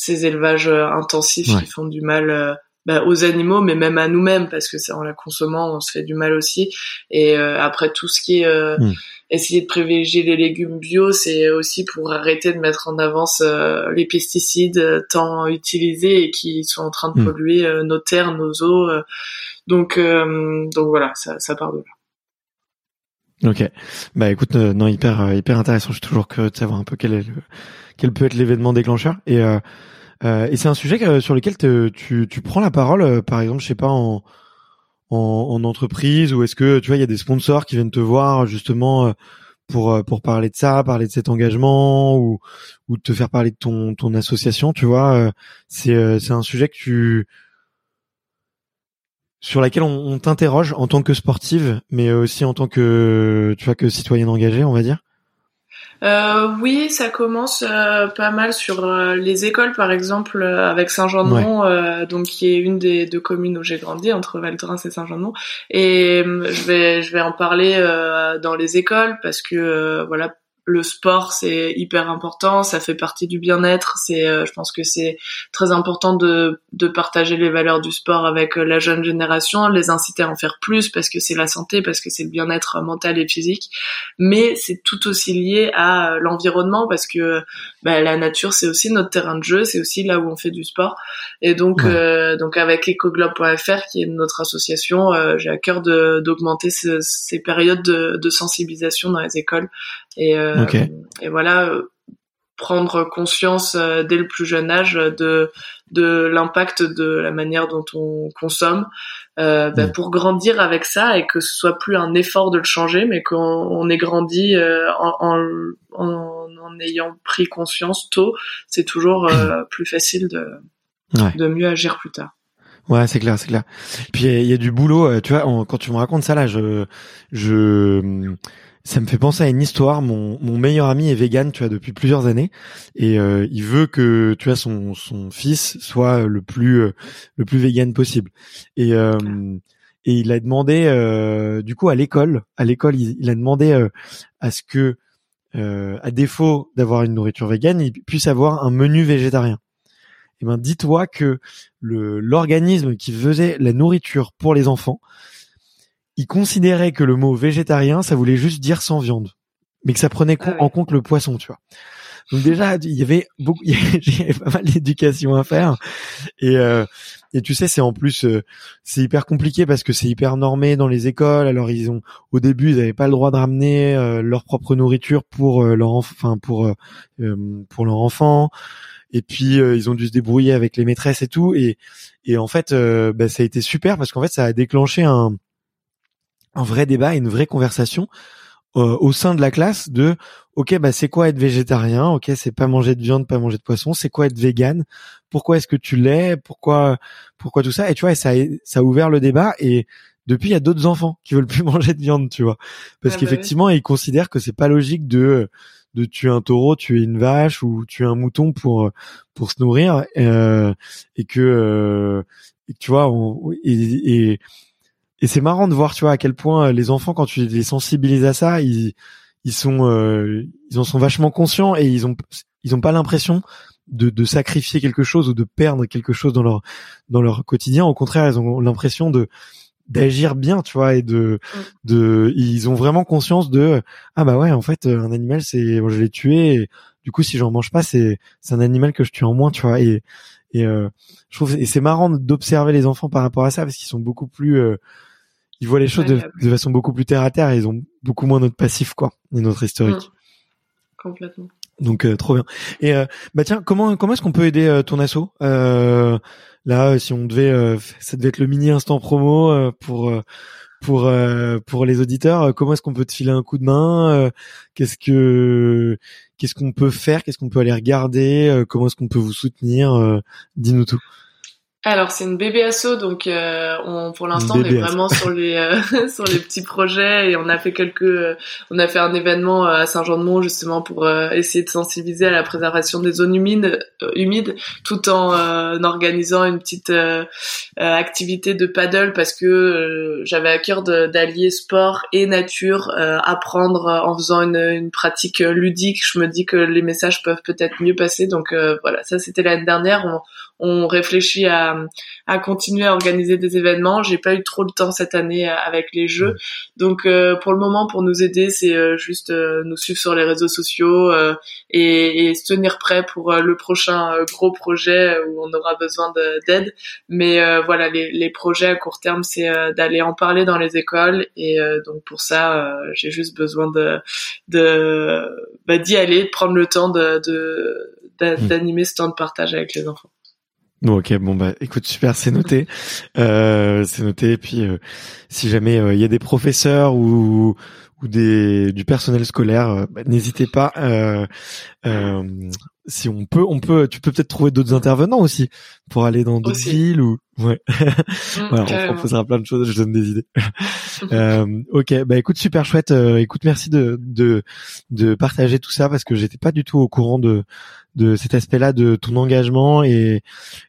ces élevages euh, intensifs qui font du mal euh, bah, aux animaux, mais même à nous-mêmes, parce que c'est en la consommant, on se fait du mal aussi. Et après tout ce qui est mm. essayer de privilégier les légumes bio, c'est aussi pour arrêter de mettre en avance les pesticides tant utilisés et qui sont en train de mm. polluer nos terres, nos eaux. donc donc voilà, ça, ça part de là. Ok. Bah écoute, euh, non hyper euh, hyper intéressant. Je suis toujours curieux de savoir un peu quel est le, quel peut être l'événement déclencheur. Et euh, euh et c'est un sujet sur lequel tu tu prends la parole, par exemple, je sais pas en en, en entreprise ou est-ce que tu vois il y a des sponsors qui viennent te voir justement pour pour parler de ça, parler de cet engagement ou ou te faire parler de ton ton association. Tu vois, c'est c'est un sujet que tu sur laquelle on, t'interroge en tant que sportive, mais aussi en tant que tu vois que citoyenne engagée, on va dire? Euh, oui, ça commence euh, pas mal sur euh, les écoles, par exemple, euh, avec Saint-Jean-de-Mont, donc qui est une des deux communes où j'ai grandi, entre Val et Saint-Jean-de-Mont. Et je vais, je vais en parler dans les écoles parce que voilà, le sport c'est hyper important, ça fait partie du bien-être. C'est, euh, je pense que c'est très important de, de partager les valeurs du sport avec euh, la jeune génération, les inciter à en faire plus parce que c'est la santé, parce que c'est le bien-être mental et physique. Mais c'est tout aussi lié à euh, l'environnement parce que bah, la nature c'est aussi notre terrain de jeu, c'est aussi là où on fait du sport. Et donc, donc avec ecoglobe.fr qui est notre association, j'ai à cœur d'augmenter ces périodes de, de sensibilisation dans les écoles et, euh, et voilà, euh, prendre conscience euh, dès le plus jeune âge de de l'impact de la manière dont on consomme euh, bah, pour grandir avec ça et que ce soit plus un effort de le changer mais qu'on ait grandi en, en, en, ayant pris conscience tôt c'est toujours plus facile de de mieux agir plus tard. Ouais, c'est clair, c'est clair. Puis il y, a du boulot, tu vois, quand tu me racontes ça là, je je ça me fait penser à une histoire. Mon, mon meilleur ami est vegan, tu vois, depuis plusieurs années, et euh, il veut que, tu vois, son, son fils soit le plus euh, le plus vegan possible. Et euh, et il a demandé, du coup, à l'école, à l'école, il, a demandé à ce que, à défaut d'avoir une nourriture végane, il puisse avoir un menu végétarien. Et eh ben, dis-toi que le l'organisme qui faisait la nourriture pour les enfants il considérait que le mot végétarien, ça voulait juste dire sans viande, mais que ça prenait ah en compte le poisson, tu vois. Donc déjà, il y avait beaucoup, il y avait pas mal d'éducation à faire, et euh, et tu sais, c'est en plus, euh, c'est hyper compliqué parce que c'est hyper normé dans les écoles. Alors ils ont, au début, ils n'avaient pas le droit de ramener euh, leur propre nourriture pour leur, enfin pour pour leur enfant. Et puis ils ont dû se débrouiller avec les maîtresses et tout. Et et en fait, bah, ça a été super parce qu'en fait, ça a déclenché un un vrai débat, une vraie conversation euh, au sein de la classe de ok bah c'est quoi être végétarien? Ok c'est pas manger de viande pas manger de poisson. C'est quoi être vegan? Pourquoi est-ce que tu l'es? Pourquoi pourquoi tout ça? Et tu vois ça ça a ouvert le débat et depuis il y a d'autres enfants qui veulent plus manger de viande tu vois. Parce ah bah qu'effectivement ils considèrent que c'est pas logique de de tuer un taureau tuer une vache ou tuer un mouton pour pour se nourrir euh, et que euh, et tu vois on, et, et et c'est marrant de voir, tu vois, à quel point euh, les enfants, quand tu les sensibilises à ça, ils, ils sont, euh, ils en sont vachement conscients et ils ont, ils ont pas l'impression de, de sacrifier quelque chose ou de perdre quelque chose dans leur, dans leur quotidien. Au contraire, ils ont l'impression de, d'agir bien, tu vois, et de, mm. de, ils ont vraiment conscience de, ah bah ouais, en fait, un animal, c'est, je l'ai tué, et du coup, si j'en mange pas, c'est, c'est un animal que je tue en moins, tu vois, et, et euh, je trouve, et c'est marrant d'observer les enfants par rapport à ça parce qu'ils sont beaucoup plus euh, ils voient les choses de, façon beaucoup plus terre à terre et ils ont beaucoup moins notre passif quoi et notre historique. Mmh. Complètement. Donc euh, trop bien. Et euh, bah tiens, comment comment est-ce qu'on peut aider euh, ton asso? Là, si on devait, ça devait être le mini instant promo pour pour pour les auditeurs. Comment est-ce qu'on peut te filer un coup de main Qu'est-ce que qu'est-ce qu'on peut faire Qu'est-ce qu'on peut aller regarder Comment est-ce qu'on peut vous soutenir Dis-nous tout. Alors c'est une bébé asso donc euh, on, pour l'instant on est vraiment sur les euh, sur les petits projets et on a fait quelques euh, on a fait un événement à Saint-Jean-de-Mont justement pour essayer de sensibiliser à la préservation des zones humides humides tout en organisant une petite activité de paddle parce que j'avais à cœur d'allier sport et nature apprendre en faisant une, une pratique ludique. Je me dis que les messages peuvent peut-être mieux passer donc voilà ça c'était l'année dernière. On, on réfléchit à à, continuer à organiser des événements. J'ai pas eu trop de temps cette année avec les jeux, donc pour le moment, pour nous aider, c'est juste nous suivre sur les réseaux sociaux et, et, se tenir prêt pour le prochain gros projet où on aura besoin d'aide. Mais voilà, les, les projets à court terme, c'est d'aller en parler dans les écoles et donc pour ça, j'ai juste besoin de de bah, d'y aller, de prendre le temps de hmm. d'animer ce temps de partage avec les enfants. Bon, ok, bon bah écoute, super, c'est noté, euh, c'est noté. Et puis, euh, si jamais euh, il y a des professeurs ou ou des du personnel scolaire, bah, n'hésitez pas. si on peut, on peut. Tu peux peut-être trouver d'autres intervenants aussi pour aller dans d'autres villes ou ouais. Mmh, voilà, on proposera plein de choses. Je donne des idées. euh, ok, bah écoute, super chouette. écoute, merci de de de partager tout ça parce que j'étais pas du tout au courant de de cet aspect-là de ton engagement et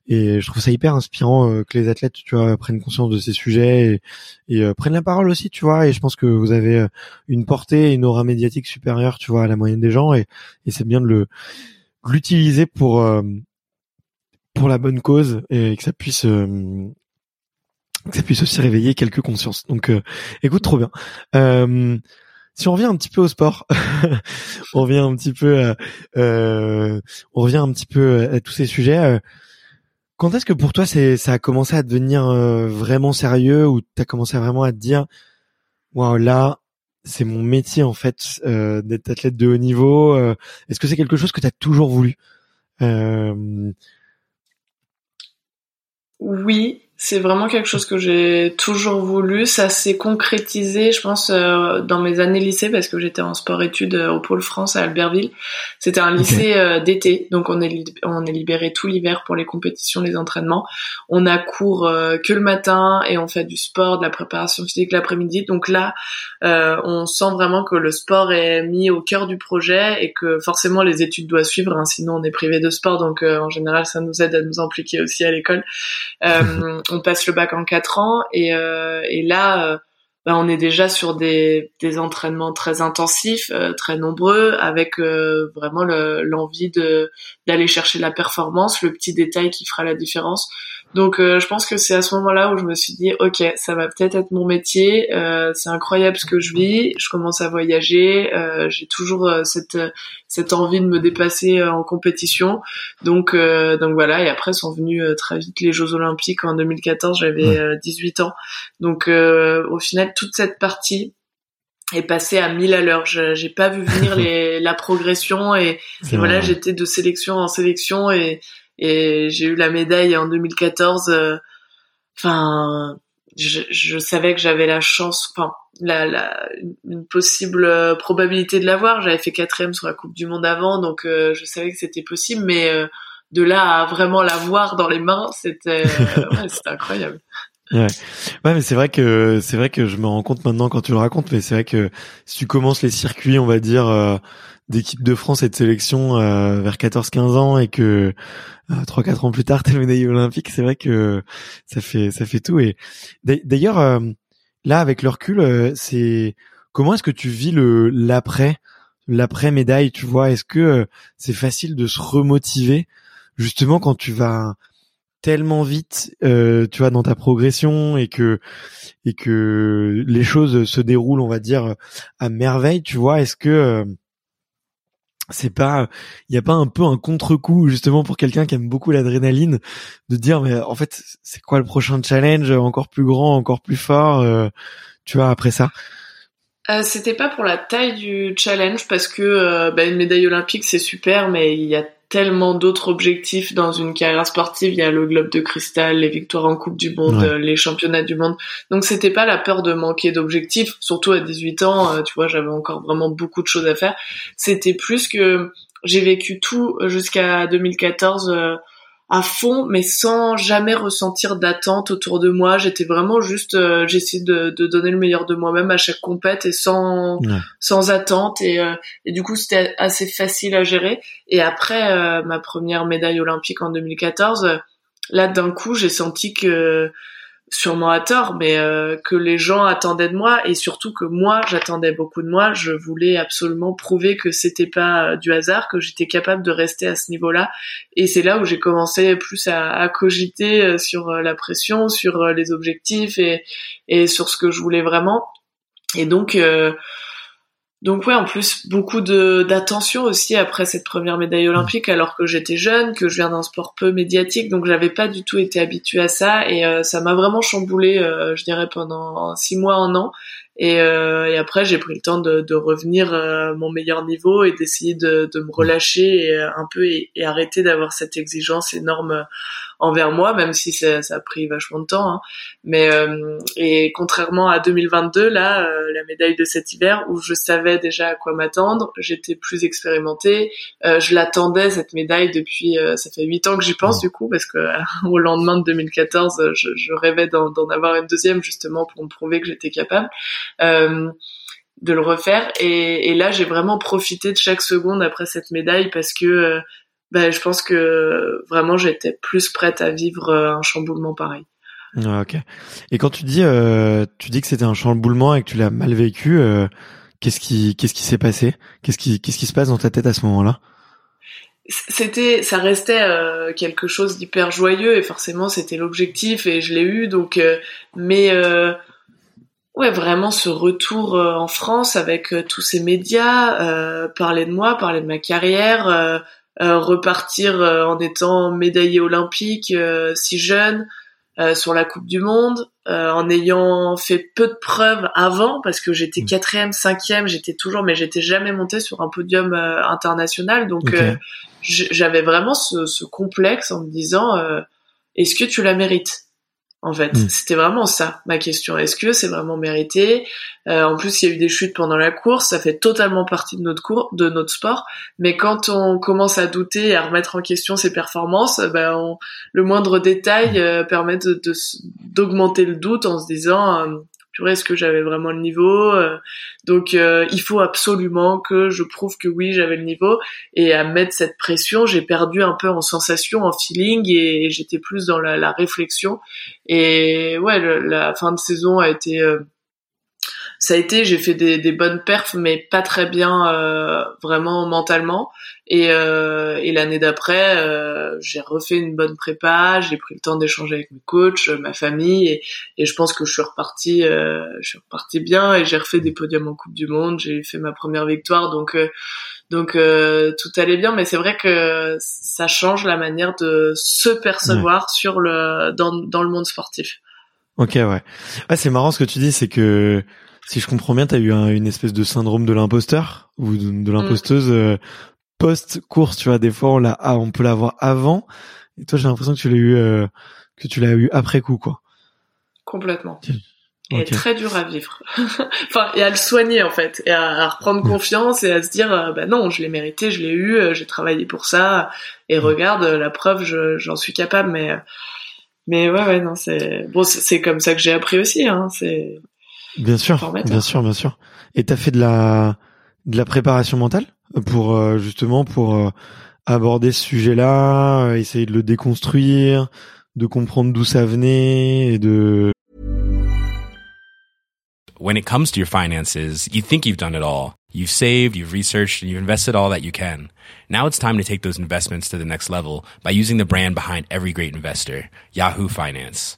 et je trouve ça hyper inspirant euh, que les athlètes tu vois prennent conscience de ces sujets et, et euh, prennent la parole aussi tu vois et je pense que vous avez euh, une portée une aura médiatique supérieure tu vois à la moyenne des gens et, et c'est bien de le l'utiliser pour pour la bonne cause et que ça puisse que ça puisse aussi réveiller quelques consciences. Donc écoute trop bien si on revient un petit peu au sport, on revient un petit peu, euh, on revient un petit peu à tous ces sujets. Euh, quand est-ce que pour toi ça a commencé à devenir euh, vraiment sérieux ou t'as commencé vraiment à te dire, waouh là c'est mon métier en fait euh, d'être athlète de haut niveau. Est-ce que c'est quelque chose que t'as toujours voulu? Oui, c'est vraiment quelque chose que j'ai toujours voulu. Ça s'est concrétisé, je pense, euh, dans mes années lycée parce que j'étais en sport-études euh, au Pôle France à Albertville. C'était un lycée euh, d'été, donc on est on est libéré tout l'hiver pour les compétitions, les entraînements. On a cours que le matin et on fait du sport, de la préparation physique l'après-midi. Donc là, on sent vraiment que le sport est mis au cœur du projet et que forcément les études doivent suivre. Hein, sinon, on est privé de sport, donc en général, ça nous aide à nous impliquer aussi à l'école. on passe le bac en quatre ans et, euh, là euh, ben, on est déjà sur des, entraînements très intensifs, euh, très nombreux, avec vraiment l'envie d'aller chercher la performance, le petit détail qui fera la différence. Donc euh, je pense que c'est à ce moment-là où je me suis dit ok ça va peut-être être mon métier, euh, c'est incroyable ce que je vis, je commence à voyager, euh, j'ai toujours euh, cette cette envie de me dépasser euh, en compétition. Donc donc voilà et après sont venus très vite les Jeux Olympiques en 2014, j'avais 18 ans. Donc au final toute cette partie est passée à 1000 à l'heure. J'ai pas vu venir les, la progression et, et voilà, j'étais de sélection en sélection et, et j'ai eu la médaille en 2014. Euh, enfin, je, je, savais que j'avais la chance, enfin, la, la, une possible euh, probabilité de l'avoir. J'avais fait quatrième sur la Coupe du Monde avant, donc euh, je savais que c'était possible, mais de là à vraiment l'avoir dans les mains, c'était ouais, c'était incroyable. Ouais. ouais, mais c'est vrai que c'est vrai que je me rends compte maintenant quand tu le racontes, mais c'est vrai que si tu commences les circuits, on va dire d'équipe de France et de sélection euh, vers 14-15 ans et que euh, 3-4 ans plus tard t'es médaillé olympique, c'est vrai que ça fait ça fait tout. Et d'ailleurs euh, là avec le recul, euh, c'est comment est-ce que tu vis le l'après l'après médaille Tu vois, est-ce que c'est facile de se remotiver justement quand tu vas tellement vite, tu vois, dans ta progression et que et que les choses se déroulent, on va dire, à merveille. Tu vois, est-ce que c'est pas il y a pas un peu un contre-coup justement pour quelqu'un qui aime beaucoup l'adrénaline de dire mais en fait c'est quoi le prochain challenge encore plus grand encore plus fort euh, tu vois après ça? Euh, c'était pas pour la taille du challenge parce que euh, bah, une médaille olympique c'est super mais il y a tellement d'autres objectifs dans une carrière sportive. Il y a le globe de cristal, les victoires en Coupe du Monde, les championnats du monde. Donc c'était pas la peur de manquer d'objectifs, surtout à 18 ans, euh, tu vois, j'avais encore vraiment beaucoup de choses à faire. C'était plus que j'ai vécu tout jusqu'à 2014 à fond, mais sans jamais ressentir d'attente autour de moi. J'étais vraiment juste, euh, j'essayais de, de, donner le meilleur de moi-même à chaque compète et sans sans attente. Et, euh, et du coup, c'était assez facile à gérer. Et après euh, ma première médaille olympique en 2014, là d'un coup, j'ai senti que sûrement à tort, mais euh, que les gens attendaient de moi et surtout que moi j'attendais beaucoup de moi. Je voulais absolument prouver que c'était pas euh, du hasard, que j'étais capable de rester à ce niveau-là. Et c'est là où j'ai commencé plus à, cogiter euh, sur la pression, sur les objectifs et, et sur ce que je voulais vraiment. Et donc donc ouais, en plus beaucoup de d'attention aussi après cette première médaille olympique, alors que j'étais jeune, que je viens d'un sport peu médiatique, donc j'avais pas du tout été habituée à ça et euh, ça m'a vraiment chamboulé, euh, je dirais pendant six mois, un an. Et, euh, et après j'ai pris le temps de, de revenir à mon meilleur niveau et d'essayer de, de, me relâcher un peu et, et arrêter d'avoir cette exigence énorme envers moi, même si ça, ça a pris vachement de temps. Hein. Mais euh, et contrairement à 2022, là, euh, la médaille de cet hiver, où je savais déjà à quoi m'attendre, j'étais plus expérimentée. Euh, je l'attendais cette médaille depuis, ça fait huit ans que j'y pense du coup, parce que au lendemain de 2014, je, je rêvais d'en avoir une deuxième justement pour me prouver que j'étais capable de le refaire. Et, et là, j'ai vraiment profité de chaque seconde après cette médaille parce que ben, je pense que vraiment j'étais plus prête à vivre euh, un chamboulement pareil. Ok. Et quand tu dis, euh, tu dis que c'était un chamboulement et que tu l'as mal vécu, euh, qu'est-ce qui, qu'est-ce qui s'est passé? Qu'est-ce qui, qu'est-ce qui se passe dans ta tête à ce moment-là? C'était, ça restait euh, quelque chose d'hyper joyeux et forcément c'était l'objectif et je l'ai eu donc, euh, mais ouais vraiment ce retour en France avec tous ces médias, parler de moi, parler de ma carrière euh, repartir euh, en étant médaillé olympique euh, si jeune sur la Coupe du Monde, en ayant fait peu de preuves avant parce que j'étais mm. quatrième, cinquième, j'étais toujours, mais j'étais jamais monté sur un podium international, donc j'avais vraiment ce, ce, complexe en me disant est-ce que tu la mérites? En fait. Mm. C'était vraiment ça ma question. Est-ce que c'est vraiment mérité? Euh, En plus, il y a eu des chutes pendant la course, ça fait totalement partie de notre cours, de notre sport. Mais quand on commence à douter et à remettre en question ses performances, ben le moindre détail euh, permet de d'augmenter le doute en se disant euh, est-ce que j'avais vraiment le niveau euh, Donc euh, il faut absolument que je prouve que oui, j'avais le niveau. Et à mettre cette pression, j'ai perdu un peu en sensation, en feeling, et j'étais plus dans la, réflexion. Et ouais, la fin de saison a été euh, ça a été, j'ai fait des, des, bonnes perfs, mais pas très bien euh, vraiment mentalement. Et, euh, et l'année d'après, euh, j'ai refait une bonne prépa, j'ai pris le temps d'échanger avec mes coachs, ma famille, et, et je pense que je suis reparti, euh, je suis reparti bien, et j'ai refait des podiums en Coupe du Monde, j'ai fait ma première victoire, donc euh, donc tout allait bien. Mais c'est vrai que ça change la manière de se percevoir sur le dans dans le monde sportif. Ok, ouais. Ah, c'est marrant ce que tu dis, c'est que si je comprends bien, tu as eu une espèce de syndrome de l'imposteur ou de, l'imposteuse mm. euh, post-course, tu vois. Des fois, on, l'a, ah, on peut l'avoir avant. Et toi, j'ai l'impression que tu l'as eu, euh, que tu l'as eu après coup, quoi. Complètement. Et très dur à vivre. enfin, et à le soigner, en fait. Et à, reprendre confiance et à se dire, euh, bah non, je l'ai mérité, je l'ai eu, j'ai travaillé pour ça. Et regarde, la preuve, j'en suis capable. Mais, mais ouais, ouais, non, c'est, bon, c'est comme ça que j'ai appris aussi, hein. C'est, Bien sûr, bien sûr, bien sûr. Et t'as fait de la de la préparation mentale pour euh, justement pour euh, aborder ce sujet-là, euh, essayer de le déconstruire, de comprendre d'où ça venait et de. When it comes to your finances, you think you've done it all. You've saved, you've researched, and you've invested all that you can. Now it's time to take those investments to the next level by using the brand behind every great investor, Yahoo Finance.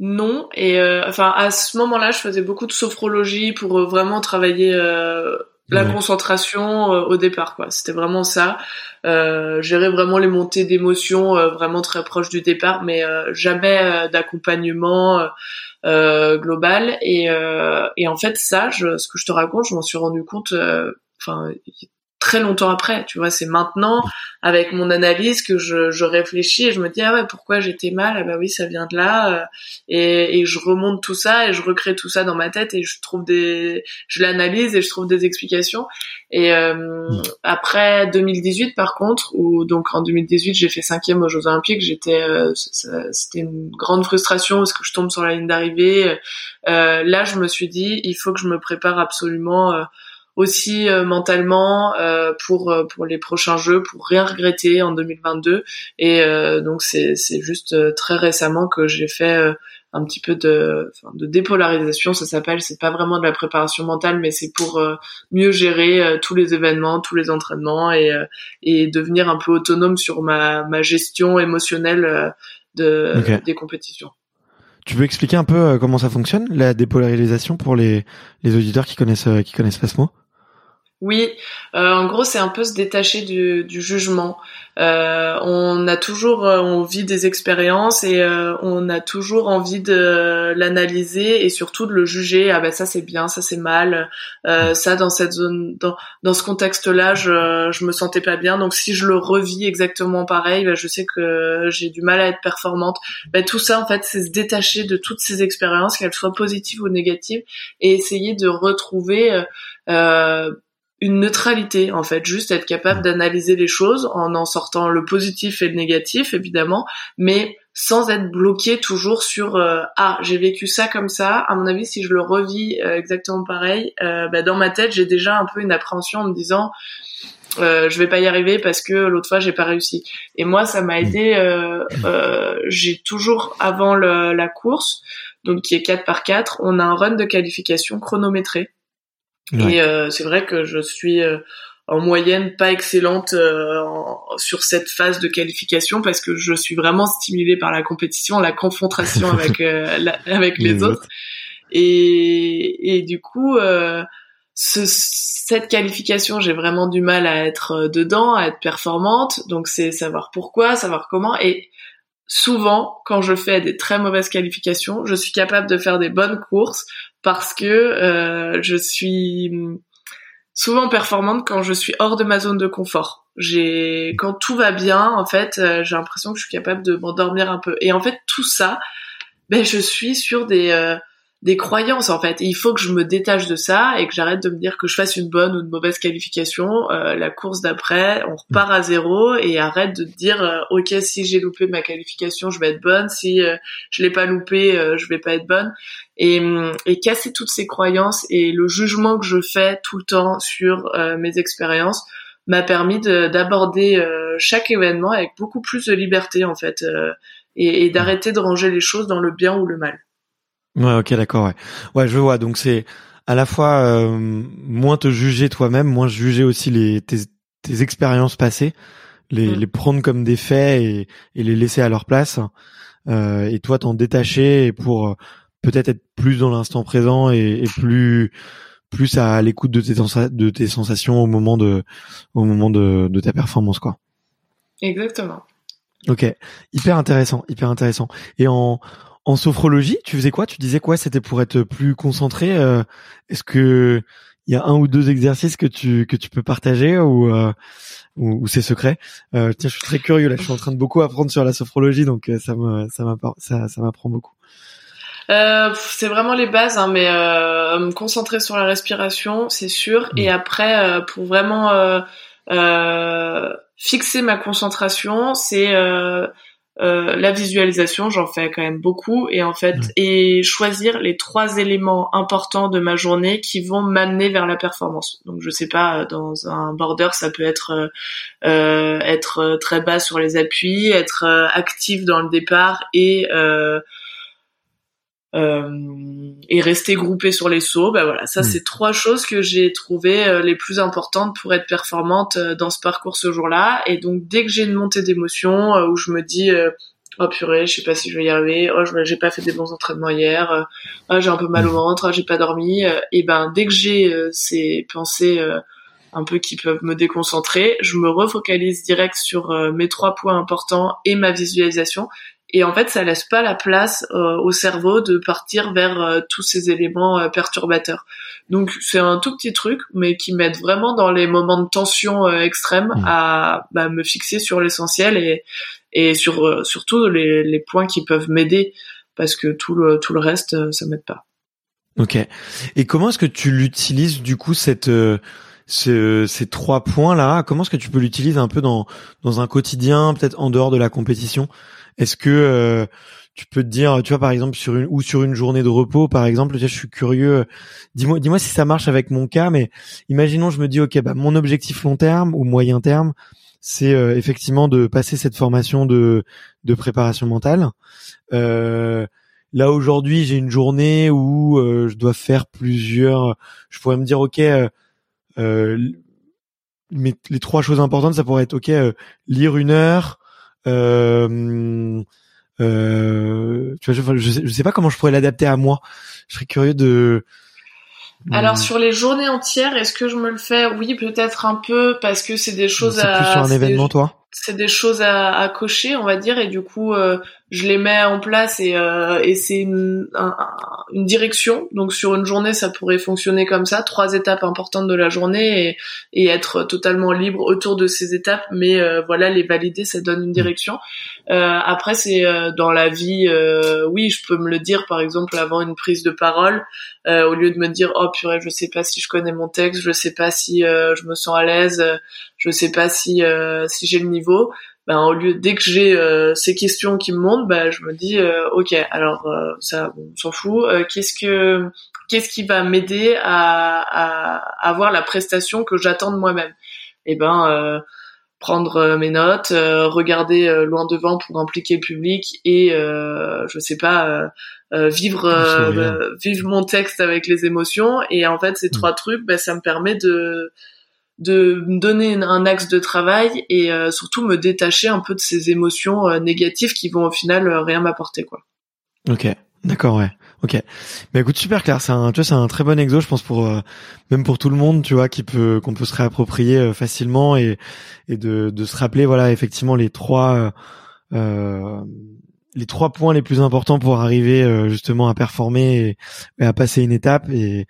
non. Et euh, enfin, à ce moment-là, je faisais beaucoup de sophrologie pour euh, vraiment travailler euh, la concentration au départ. quoi. C'était vraiment ça. gérer vraiment les montées d'émotions vraiment très proches du départ, mais jamais d'accompagnement global. Et, et en fait, ça, je, ce que je te raconte, je m'en suis rendu compte. Enfin très longtemps après. Tu vois, c'est maintenant avec mon analyse que je, je réfléchis et je me dis ah ouais pourquoi j'étais mal? Ah bah oui ça vient de là euh, et, et je remonte tout ça et je recrée tout ça dans ma tête et je trouve des je l'analyse et je trouve des explications et euh, après 2018 par contre où donc en 2018 j'ai fait cinquième aux Jeux Olympiques j'étais euh, c'était une grande frustration parce que je tombe sur la ligne d'arrivée euh, là je me suis dit il faut que je me prépare absolument aussi euh, mentalement euh, pour euh, pour les prochains jeux pour rien regretter en 2022 et donc c'est c'est juste très récemment que j'ai fait un petit peu de de dépolarisation. Ça s'appelle c'est pas vraiment de la préparation mentale mais c'est pour mieux gérer tous les événements tous les entraînements et et devenir un peu autonome sur ma ma gestion émotionnelle de des compétitions. Tu peux expliquer un peu comment ça fonctionne la dépolarisation pour les les auditeurs qui connaissent qui connaissent pas ce mot oui, euh, en gros, c'est un peu se détacher du, jugement. Euh, on a toujours, euh, on vit des expériences et on a toujours envie de l'analyser et surtout de le juger. Ah ben ça c'est bien, ça c'est mal, ça dans cette zone, dans, dans ce contexte-là, je je me sentais pas bien. Donc si je le revis exactement pareil, ben, je sais que j'ai du mal à être performante. Ben, tout ça en fait, c'est se détacher de toutes ces expériences, qu'elles soient positives ou négatives, et essayer de retrouver euh, une neutralité en fait, juste être capable d'analyser les choses en en sortant le positif et le négatif évidemment, mais sans être bloqué toujours sur euh, ah j'ai vécu ça comme ça. À mon avis, si je le revis euh, exactement pareil, euh, bah, dans ma tête j'ai déjà un peu une appréhension en me disant euh, je vais pas y arriver parce que l'autre fois j'ai pas réussi. Et moi ça m'a aidé. j'ai toujours avant la course, donc qui est 4 par 4 on a un run de qualification chronométré. Et euh, c'est vrai que je suis euh, en moyenne pas excellente euh, sur cette phase de qualification parce que je suis vraiment stimulée par la compétition, la confrontation avec avec les, autres. Et, et du coup, ce, cette qualification, j'ai vraiment du mal à être dedans, à être performante. Donc c'est savoir pourquoi, savoir comment. Et souvent, quand je fais des très mauvaises qualifications, je suis capable de faire des bonnes courses parce que euh, je suis souvent performante quand je suis hors de ma zone de confort. Quand tout va bien, en fait, euh, j'ai l'impression que je suis capable de m'endormir un peu. Et en fait, tout ça, ben je suis sur des euh, des croyances en fait. il faut que je me détache de ça et que j'arrête de me dire que je fasse une bonne ou une mauvaise qualification. Euh, la course d'après, on repart à zéro et arrête de dire euh, ok si j'ai loupé ma qualification, je vais être bonne. Si euh, je l'ai pas loupé, je vais pas être bonne. Et, et casser toutes ces croyances et le jugement que je fais tout le temps sur mes expériences m'a permis d'aborder chaque événement avec beaucoup plus de liberté en fait et, et d'arrêter de ranger les choses dans le bien ou le mal. Ouais, ok, d'accord, ouais. Ouais, je vois. Donc c'est à la fois euh, moins te juger toi-même, moins juger aussi les tes, tes expériences passées, les, mm. les prendre comme des faits et, et les laisser à leur place, euh, et toi t'en détacher pour euh, peut-être être plus dans l'instant présent et, et, plus plus à l'écoute de tes de tes sensations au moment de au moment de, de ta performance quoi. Exactement. Ok, hyper intéressant, hyper intéressant. Et en en sophrologie, tu faisais quoi? Tu disais quoi? C'était pour être plus concentré. Euh, est-ce que il y a un ou deux exercices que tu que tu peux partager ou euh, ou, c'est secret? Euh, Tiens, je suis très curieux là. Je suis en train de beaucoup apprendre sur la sophrologie, donc ça me ça m'apprend ça ça m'apprend beaucoup. c'est vraiment les bases, hein, mais me concentrer sur la respiration, c'est sûr. Et mm. après, pour vraiment fixer ma concentration, c'est euh, la visualisation, j'en fais quand même beaucoup et en fait et choisir les trois éléments importants de ma journée qui vont m'amener vers la performance. Donc je sais pas dans un border ça peut être euh, euh être très bas sur les appuis, être euh, actif dans le départ et euh, et rester groupé sur les sauts. Bah voilà, ça hmm. c'est trois choses que j'ai trouvées euh, les plus importantes pour être performante euh, dans ce parcours ce jour-là. Et donc dès que j'ai une montée d'émotion où je me dis oh purée, je sais pas si je vais y arriver, oh j'ai pas fait des bons entraînements hier, oh j'ai un peu mal au hmm. ventre, oh, j'ai pas dormi, et ben dès que j'ai ces pensées un peu qui peuvent me déconcentrer, je me refocalise direct sur mes trois points importants et ma visualisation et en fait ça laisse pas la place au cerveau de partir vers tous ces éléments perturbateurs. Donc c'est un tout petit truc, mais qui m'aide vraiment dans les moments de tension extrême mmh. à bah, me fixer sur l'essentiel et et sur surtout les, les points qui peuvent m'aider parce que tout le tout le reste ça m'aide pas. Ok. Et comment est-ce que tu l'utilises du coup cette euh, ces trois points là Comment est-ce que tu peux l'utiliser un peu dans dans un quotidien, peut-être en dehors de la compétition? Est-ce que euh, tu peux te dire, tu vois par exemple sur une ou sur une journée de repos par exemple, je suis curieux. Dis-moi dis-moi si ça marche avec mon cas, mais imaginons je me dis ok bah mon objectif long terme ou moyen terme, c'est euh, effectivement de passer cette formation de de préparation mentale. Euh, Là aujourd'hui, j'ai une journée où je dois faire plusieurs. Je pourrais me dire, ok, mais les trois choses importantes, ça pourrait être, ok, lire une heure. Euh, tu vois, je, je, sais, pas comment je pourrais l'adapter à moi. Je serais curieux de. Alors sur les journées entières, est-ce que je me le fais? Oui, peut-être un peu parce que c'est des choses à. C'est plus sur un événement, toi? c'est des choses à, à, cocher, on va dire, et du coup, euh, je les mets en place et, euh, et c'est une, une direction. Donc sur une journée, ça pourrait fonctionner comme ça, trois étapes importantes de la journée et, et être totalement libre autour de ces étapes, mais euh, voilà, les valider, ça donne une direction. après, c'est dans la vie, oui, je peux me le dire, par exemple, avant une prise de parole, au lieu de me dire, oh purée, je sais pas si je connais mon texte, je sais pas si je me sens à l'aise je sais pas si euh, si j'ai le niveau ben au lieu dès que j'ai euh, ces questions qui me montent ben je me dis euh, ok alors ça on s'en fout. Qu'est-ce que qu'est-ce qui va m'aider à, à, avoir la prestation que j'attends de moi-même? Et eh ben prendre mes notes regarder loin devant pour impliquer le public et je sais pas vivre vivre mon texte avec les émotions. Et en fait ces hmm. trois trucs ben ça me permet de de me donner un axe de travail et euh, surtout me détacher un peu de ces émotions euh, négatives qui vont au final euh, rien m'apporter quoi. Ok, d'accord, ouais. Ok. Bah écoute, super clair. C'est un, tu vois, c'est un très bon exo, je pense pour même pour tout le monde, tu vois, qui peut qu'on peut se réapproprier facilement et et de de se rappeler, voilà, effectivement les trois les trois points les plus importants pour arriver euh, justement à performer et, à passer une étape et,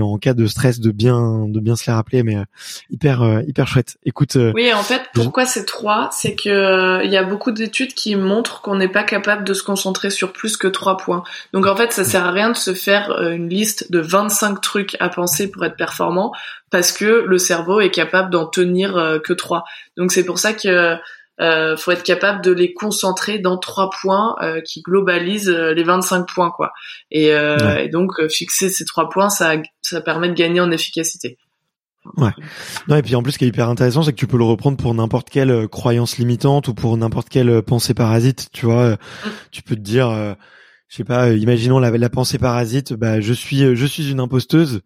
en cas de stress de bien de bien se les rappeler. Mais euh, hyper euh, hyper chouette. Écoute oui en fait pourquoi ces trois c'est que il y a beaucoup d'études qui montrent qu'on n'est pas capable de se concentrer sur plus que trois points. Donc en fait ça sert à rien de se faire une liste de 25 trucs à penser pour être performant parce que le cerveau est capable d'en tenir que trois. Donc c'est pour ça que euh, faut être capable de les concentrer dans trois points euh, qui globalisent euh, les 25 points quoi. Et, et donc fixer ces trois points, ça ça permet de gagner en efficacité. Ouais. Non, et puis en plus, ce qui est hyper intéressant, c'est que tu peux le reprendre pour n'importe quelle croyance limitante ou pour n'importe quelle pensée parasite. Tu vois, mm. tu peux te dire, je sais pas, imaginons la, la pensée parasite, bah je suis, je suis une imposteuse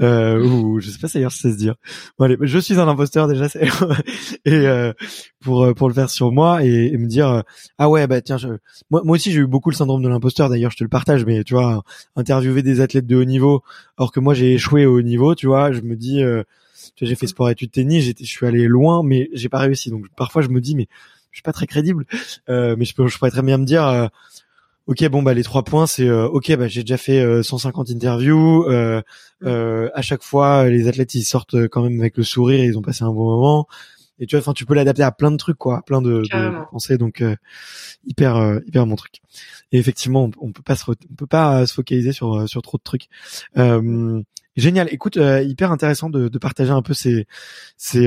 euh, ou je sais pas d'ailleurs si c'est se dire. Bon, allez, je suis un imposteur déjà, et euh, pour euh, pour le faire sur moi et, me dire euh, ah ouais bah tiens, je... moi moi aussi j'ai eu beaucoup le syndrome de l'imposteur. D'ailleurs, je te le partage, mais tu vois, interviewer des athlètes de haut niveau, alors que moi j'ai échoué au haut niveau, tu vois, je me dis, euh, j'ai fait sport études tennis, je suis allé loin, mais j'ai pas réussi. Donc parfois je me dis mais je suis pas très crédible, mais je peux je pourrais très bien me dire Ok, bon bah les trois points, c'est euh, ok, bah j'ai déjà fait 150 euh, interviews. Euh, euh, à chaque fois, les athlètes ils sortent quand même avec le sourire, ils ont passé un bon moment. Et tu vois, enfin tu peux l'adapter à plein de trucs quoi, plein de, de pensées. Donc hyper hyper bon truc. Et effectivement, on, peut pas se on peut pas se focaliser sur sur trop de trucs. génial. Écoute, hyper intéressant de, de, partager un peu ces ces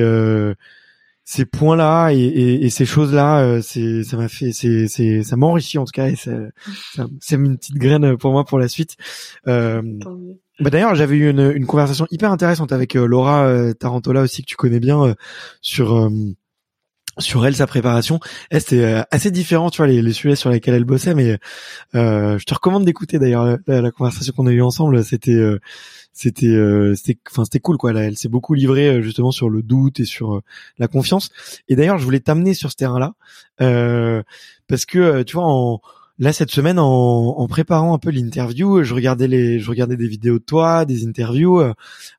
ces points-là et, et, et, ces choses-là, euh, c'est ça m'a fait, c'est c'est ça m'enrichit en tout cas et c'est une petite graine pour moi pour la suite. Euh, bah d'ailleurs, j'avais eu une, une, conversation hyper intéressante avec euh, Laura euh, Tarantola aussi que tu connais bien sur sur elle sa préparation. Elle c'était assez différent, tu vois les, les, sujets sur lesquels elle bossait, mais je te recommande d'écouter d'ailleurs la, la, conversation qu'on a eue ensemble. C'était c'était euh, c'était enfin c'était cool quoi. Elle s'est beaucoup livrée euh, justement sur le doute et sur euh, la confiance. Et d'ailleurs je voulais t'amener sur ce terrain là parce que tu vois en là cette semaine en, en préparant un peu l'interview je regardais les je regardais des vidéos de toi des interviews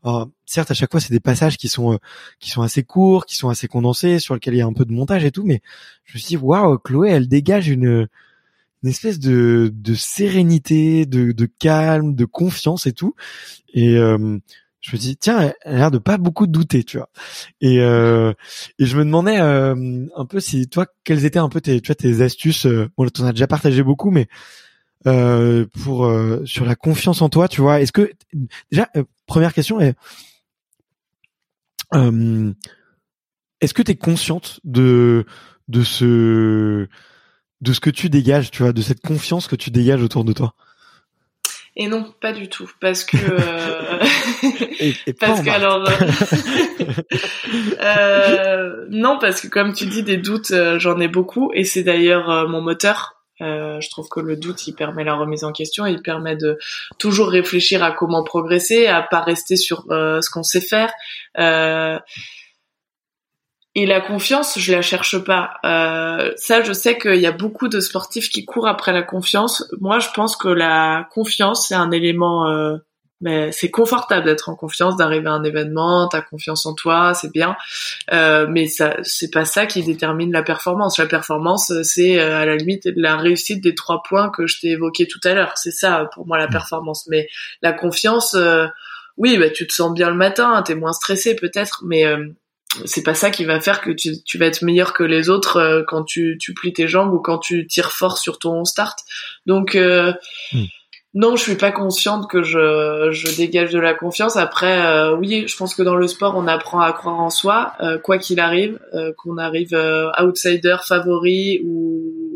alors, certes à chaque fois c'est des passages qui sont qui sont assez courts qui sont assez condensés sur lesquels il y a un peu de montage et tout mais je me suis dit waouh Chloé elle dégage une une espèce de, de sérénité, de, de calme, de confiance et tout. Et euh, je me dis tiens, elle a l'air de pas beaucoup douter, tu vois. Et euh, et je me demandais euh, un peu si toi quelles étaient un peu tes tu vois tes astuces. Euh, bon, tu en as déjà partagé beaucoup, mais pour sur la confiance en toi, tu vois. Est-ce que déjà première question est est-ce que tu es consciente de de ce de ce que tu dégages, tu vois, de cette confiance que tu dégages autour de toi et non, pas du tout, parce que euh... parce que alors euh... non, parce que comme tu dis des doutes, euh, j'en ai beaucoup, et c'est d'ailleurs euh, mon moteur. je trouve que le doute, il permet la remise en question, il permet de toujours réfléchir à comment progresser, à pas rester sur ce qu'on sait faire. Et la confiance, je la cherche pas. Euh, ça, je sais qu'il y a beaucoup de sportifs qui courent après la confiance. Moi, je pense que la confiance, c'est un élément. Euh, mais c'est confortable d'être en confiance, d'arriver à un événement, t'as confiance en toi, c'est bien. Euh, mais ça, c'est pas ça qui détermine la performance. La performance, c'est euh, à la limite la réussite des trois points que je t'ai évoqués tout à l'heure. C'est ça pour moi la mmh. performance. Mais la confiance, euh, oui, bah tu te sens bien le matin, t'es moins stressé peut-être, mais c'est pas ça qui va faire que tu, tu vas être meilleur que les autres euh, quand tu, tu plies tes jambes ou quand tu tires fort sur ton start. Donc euh, hmm. non, je suis pas consciente que je, je dégage de la confiance. Après, euh, oui, je pense que dans le sport, on apprend à croire en soi, quoi qu'il arrive, qu'on arrive outsider, favori ou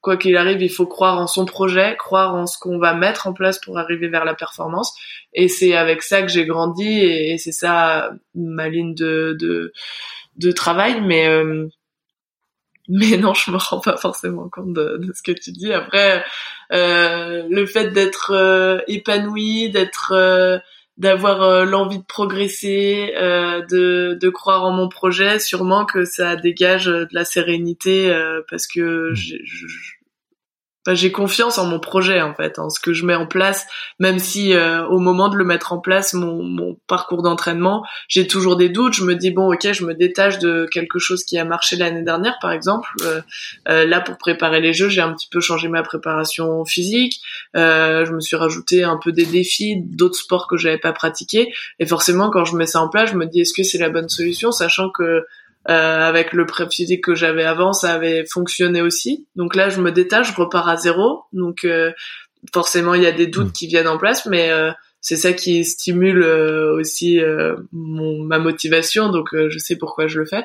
quoi qu'il arrive, il faut croire en son projet, croire en ce qu'on va mettre en place pour arriver vers la performance. Et c'est avec ça que j'ai grandi et, c'est ça ma ligne de de, de travail. Mais euh, mais non, je me rends pas forcément compte de, ce que tu dis. Après, euh, le fait d'être euh, épanoui, d'être euh, d'avoir l'envie de progresser, de, de croire en mon projet, sûrement que ça dégage de la sérénité parce que mmh. je, j'ai confiance en mon projet en fait, en ce que je mets en place, même si euh, au moment de le mettre en place, mon, mon parcours d'entraînement, j'ai toujours des doutes. Je me dis bon, ok, je me détache de quelque chose qui a marché l'année dernière, par exemple. Euh, euh, là, pour préparer les jeux, j'ai un petit peu changé ma préparation physique. je me suis rajouté un peu des défis, d'autres sports que j'avais pas pratiqués. Et forcément, quand je mets ça en place, je me dis est-ce que c'est la bonne solution, sachant que euh, avec le prep physique que j'avais avant, ça avait fonctionné aussi. Donc là, je me détache, je repars à zéro. Donc euh, forcément, il y a des doutes mm. qui viennent en place, mais euh, c'est ça qui stimule aussi mon, ma motivation. Donc je sais pourquoi je le fais.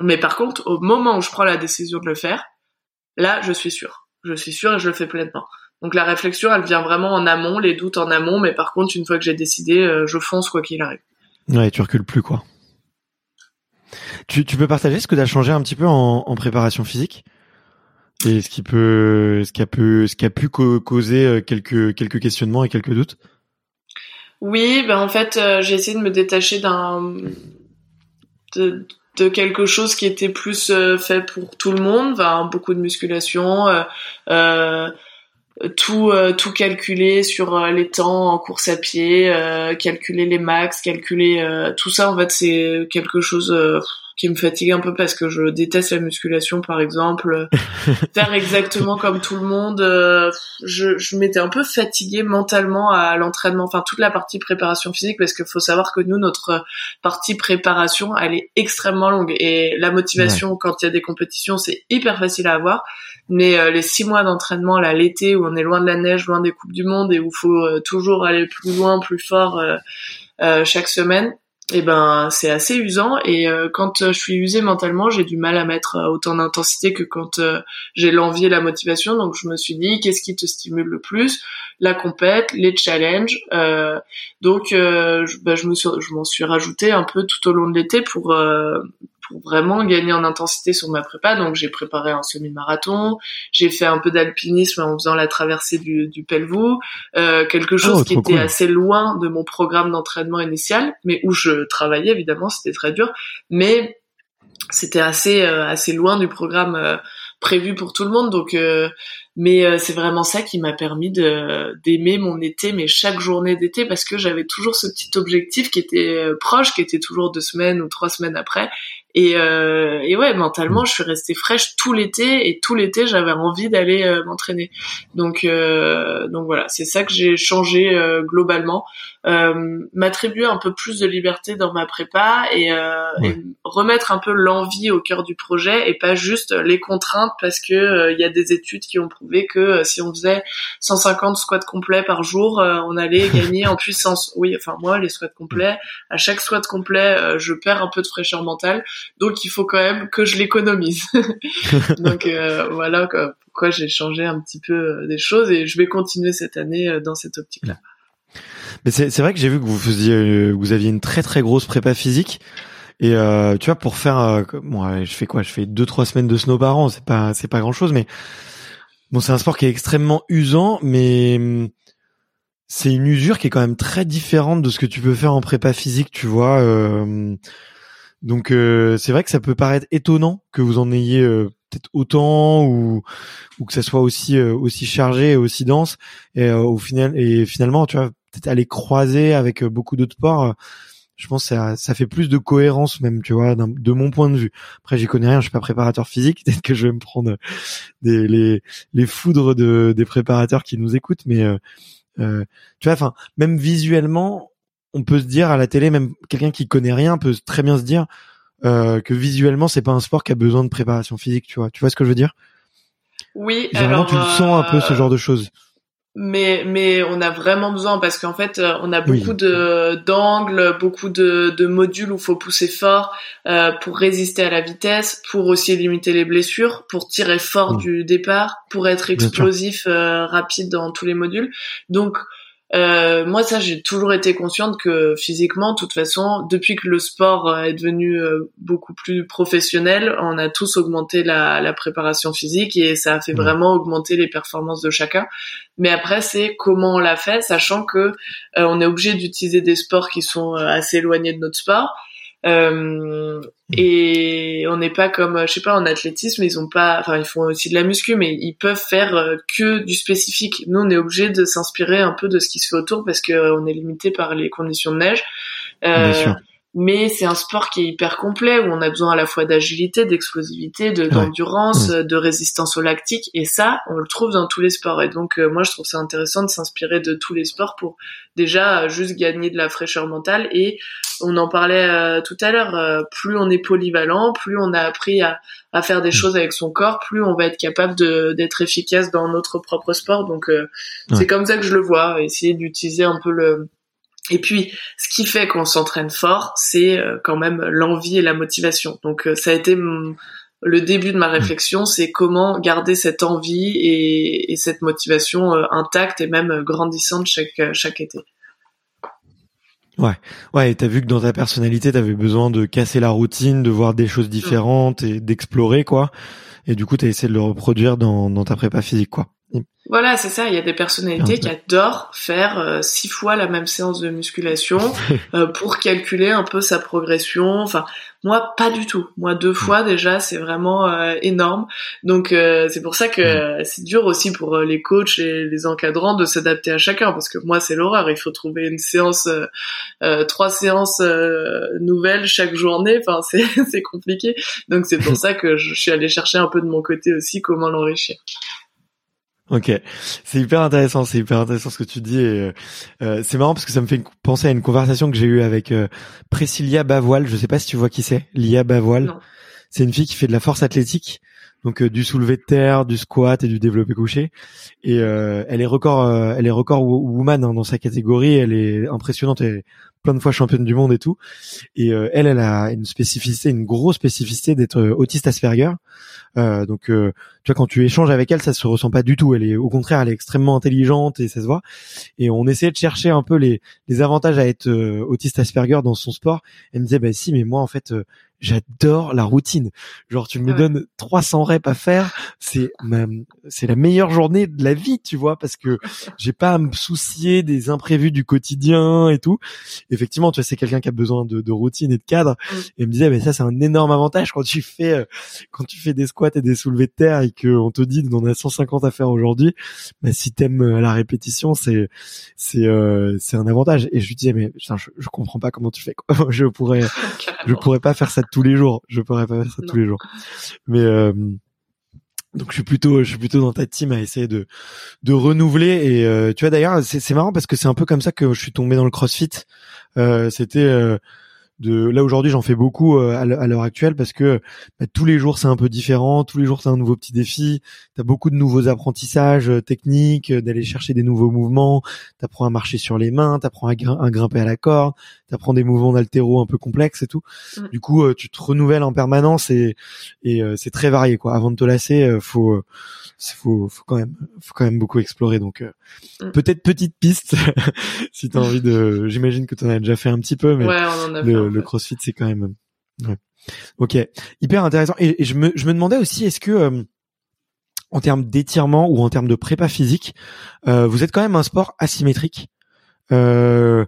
Mais par contre, au moment où je prends la décision de le faire, là, je suis sûre. Je suis sûre et je le fais pleinement. Donc la réflexion, elle vient vraiment en amont, les doutes en amont. Mais par contre, une fois que j'ai décidé, je fonce quoi qu'il arrive. Ouais, tu recules plus quoi. Tu, peux partager ce que tu as changé un petit peu en, préparation physique et ce qui peut, ce qui a pu, ce qui a pu causer euh, quelques quelques questionnements et quelques doutes? Oui, ben en fait, euh, j'ai essayé de me détacher d'un de, quelque chose qui était plus euh, fait pour tout le monde, ben, beaucoup de musculation, euh, tout tout calculer sur les temps en course à pied, calculer les max, calculer tout ça en fait c'est quelque chose qui me fatigue un peu parce que je déteste la musculation par exemple. Faire exactement comme tout le monde euh, je, je m'étais un peu fatiguée mentalement à l'entraînement enfin toute la partie préparation physique parce qu'il faut savoir que nous notre partie préparation elle est extrêmement longue et la motivation quand il y a des compétitions c'est hyper facile à avoir mais euh, les six mois d'entraînement là l'été où on est loin de la neige loin des coupes du monde et où faut euh, toujours aller plus loin plus fort chaque semaine et eh ben c'est assez usant. Et euh, quand euh, je suis usée mentalement j'ai du mal à mettre euh, autant d'intensité que quand j'ai l'envie et la motivation. Donc je me suis dit qu'est-ce qui te stimule le plus? La compète les challenges donc je, bah, je me suis je m'en suis rajouté un peu tout au long de l'été pour pour vraiment gagner en intensité sur ma prépa. Donc j'ai préparé un semi-marathon, j'ai fait un peu d'alpinisme en faisant la traversée du, du Pelvoux, euh, quelque chose oh, qui était assez loin de mon programme d'entraînement initial, mais où je travaillais évidemment, c'était très dur, mais c'était assez euh, assez loin du programme euh, prévu pour tout le monde. Donc euh, mais euh, c'est vraiment ça qui m'a permis de d'aimer mon été, mais chaque journée d'été, parce que j'avais toujours ce petit objectif qui était proche, qui était toujours deux semaines ou trois semaines après, Et, euh, et ouais, mentalement, je suis restée fraîche tout l'été et tout l'été, j'avais envie d'aller euh, m'entraîner. Donc, euh, donc voilà, c'est ça que j'ai changé globalement, m'attribuer un peu plus de liberté dans ma prépa et, et remettre un peu l'envie au cœur du projet et pas juste les contraintes parce que il y a des études qui ont prouvé que si on faisait 150 squats complets par jour, on allait gagner en puissance. Oui, enfin moi, les squats complets, à chaque squat complet, je perds un peu de fraîcheur mentale donc il faut quand même que je l'économise. donc euh, voilà pourquoi j'ai changé un petit peu euh, des choses et je vais continuer cette année euh, dans cette optique-là. Mais c'est vrai que j'ai vu que vous faisiez, vous aviez une très très grosse prépa physique. Et tu vois, pour faire, moi, je fais quoi? Je fais deux trois semaines de snow par an. C'est pas, c'est pas grand chose, mais bon, c'est un sport qui est extrêmement usant, mais hum, c'est une usure qui est quand même très différente de ce que tu peux faire en prépa physique, tu vois. Euh, donc euh, c'est vrai que ça peut paraître étonnant que vous en ayez euh, peut-être autant ou ou que ça soit aussi euh, aussi chargé et aussi dense. Et au final et finalement tu vois peut-être aller croiser avec beaucoup d'autres sports je pense que ça, ça fait plus de cohérence même tu vois de mon point de vue. Après j'y connais rien je suis pas préparateur physique peut-être que je vais me prendre des les les foudres de des préparateurs qui nous écoutent mais euh, tu vois enfin même visuellement on peut se dire à la télé, même quelqu'un qui connaît rien peut très bien se dire euh, que visuellement c'est pas un sport qui a besoin de préparation physique, tu vois. Tu vois ce que je veux dire? Oui. Généralement, tu le sens un peu ce euh, genre de choses. Mais mais on a vraiment besoin parce qu'en fait euh, on a beaucoup de d'angles, beaucoup de, de modules où faut pousser fort euh, pour résister à la vitesse, pour aussi limiter les blessures, pour tirer fort du départ, pour être explosif rapide dans tous les modules. Donc euh, moi, ça, j'ai toujours été consciente que physiquement, de toute façon, depuis que le sport euh, est devenu euh, beaucoup plus professionnel, on a tous augmenté la, la préparation physique et ça a fait vraiment augmenter les performances de chacun. Mais après, c'est comment on l'a fait, sachant que on est obligé d'utiliser des sports qui sont assez éloignés de notre sport. Euh, et on n'est pas comme, je sais pas, en athlétisme, ils ont pas, enfin, ils font aussi de la muscu, mais ils peuvent faire euh, que du spécifique. Nous, on est obligé de s'inspirer un peu de ce qui se fait autour parce que euh, est limité par les conditions de neige. Mais c'est un sport qui est hyper complet où on a besoin à la fois d'agilité, d'explosivité, de d'endurance, mmh. de résistance au lactique et ça on le trouve dans tous les sports et donc euh, moi je trouve ça intéressant de s'inspirer de tous les sports pour déjà euh, juste gagner de la fraîcheur mentale et on en parlait euh, tout à l'heure plus on est polyvalent, plus on a appris à, à faire des mmh. choses avec son corps, plus on va être capable d'être efficace dans notre propre sport donc c'est comme ça que je le vois, essayer d'utiliser un peu le et puis, ce qui fait qu'on s'entraîne fort, c'est euh, quand même l'envie et la motivation. Donc, euh, ça a été le début de ma réflexion, c'est comment garder cette envie et, cette motivation euh, intacte et même grandissante chaque, chaque été. Ouais, ouais, et t'as vu que dans ta personnalité, t'avais besoin de casser la routine, de voir des choses différentes et d'explorer, quoi. Et du coup, t'as essayé de le reproduire dans, dans ta prépa physique, quoi. Voilà, c'est ça. Il y a des personnalités qui adorent faire euh, six fois la même séance de musculation euh, pour calculer un peu sa progression. Enfin, moi, pas du tout. Moi, deux fois déjà, c'est vraiment euh, énorme. Donc, c'est pour ça que c'est dur aussi pour les coachs et les encadrants de s'adapter à chacun, parce que moi, c'est l'horreur. Il faut trouver une séance, trois séances nouvelles chaque journée. Enfin, c'est c'est compliqué. Donc, c'est pour ça que je suis allée chercher un peu de mon côté aussi comment l'enrichir. Ok, c'est hyper intéressant, c'est hyper intéressant ce que tu dis. Et, euh, c'est marrant parce que ça me fait penser à une conversation que j'ai eue avec euh, Priscilla Bavoil. Je sais pas si tu vois qui c'est, Lia Bavoil. C'est une fille qui fait de la force athlétique, donc euh, du soulevé de terre, du squat et du développé couché. Et euh, elle est record, elle est record woman hein, dans sa catégorie. Elle est impressionnante. Elle est plein de fois championne du monde et tout. Et elle, elle a une spécificité, une grosse spécificité d'être autiste Asperger. Euh, donc, euh, tu vois, quand tu échanges avec elle, ça se ressent pas du tout. Elle est, au contraire, elle est extrêmement intelligente et ça se voit. Et on essayait de chercher un peu les, les avantages à être euh, autiste Asperger dans son sport. Elle me disait, bah si, mais moi, en fait, j'adore la routine. Genre, tu me donnes 300 reps à faire, c'est c'est la meilleure journée de la vie, tu vois, parce que j'ai pas à me soucier des imprévus du quotidien et tout. Effectivement, tu vois, c'est quelqu'un qui a besoin de, de, routine et de cadre. Mm. Et elle me disait, mais ça, c'est un énorme avantage quand tu fais, euh, quand tu fais des squats et des soulevés de terre et qu'on te dit, on a 150 à faire aujourd'hui. Bah, si t'aimes euh, la répétition, c'est, c'est, euh, c'est un avantage. Et je lui disais, mais je, je comprends pas comment tu fais. Quoi. je pourrais, je pourrais pas faire ça tous les jours. Je pourrais pas faire ça tous les jours. Mais euh, donc je suis plutôt je suis plutôt dans ta team à essayer de de renouveler et euh, tu vois d'ailleurs c'est c'est marrant parce que c'est un peu comme ça que je suis tombé dans le CrossFit. Euh, c'était de là aujourd'hui j'en fais beaucoup euh, à l'heure actuelle parce que bah, tous les jours c'est un peu différent. Tous les jours c'est un nouveau petit défi. Tu as beaucoup de nouveaux apprentissages euh, techniques euh, d'aller chercher des nouveaux mouvements. Tu apprends à marcher sur les mains tu apprends à, grimper à la corde tu apprends des mouvements d'altéro un peu complexes et tout. Du coup tu te renouvelles en permanence et et c'est très varié quoi. Avant de te lasser faut faut faut quand même faut quand même beaucoup explorer. Donc peut-être petite piste si tu as envie de j'imagine que tu en as déjà fait un petit peu mais ouais, on en a fait le, CrossFit, c'est quand même. Ouais. Ok, hyper intéressant. Et, je me je me demandais aussi, est-ce que euh, en termes d'étirement ou en termes de prépa physique, euh, vous êtes quand même un sport asymétrique. Euh,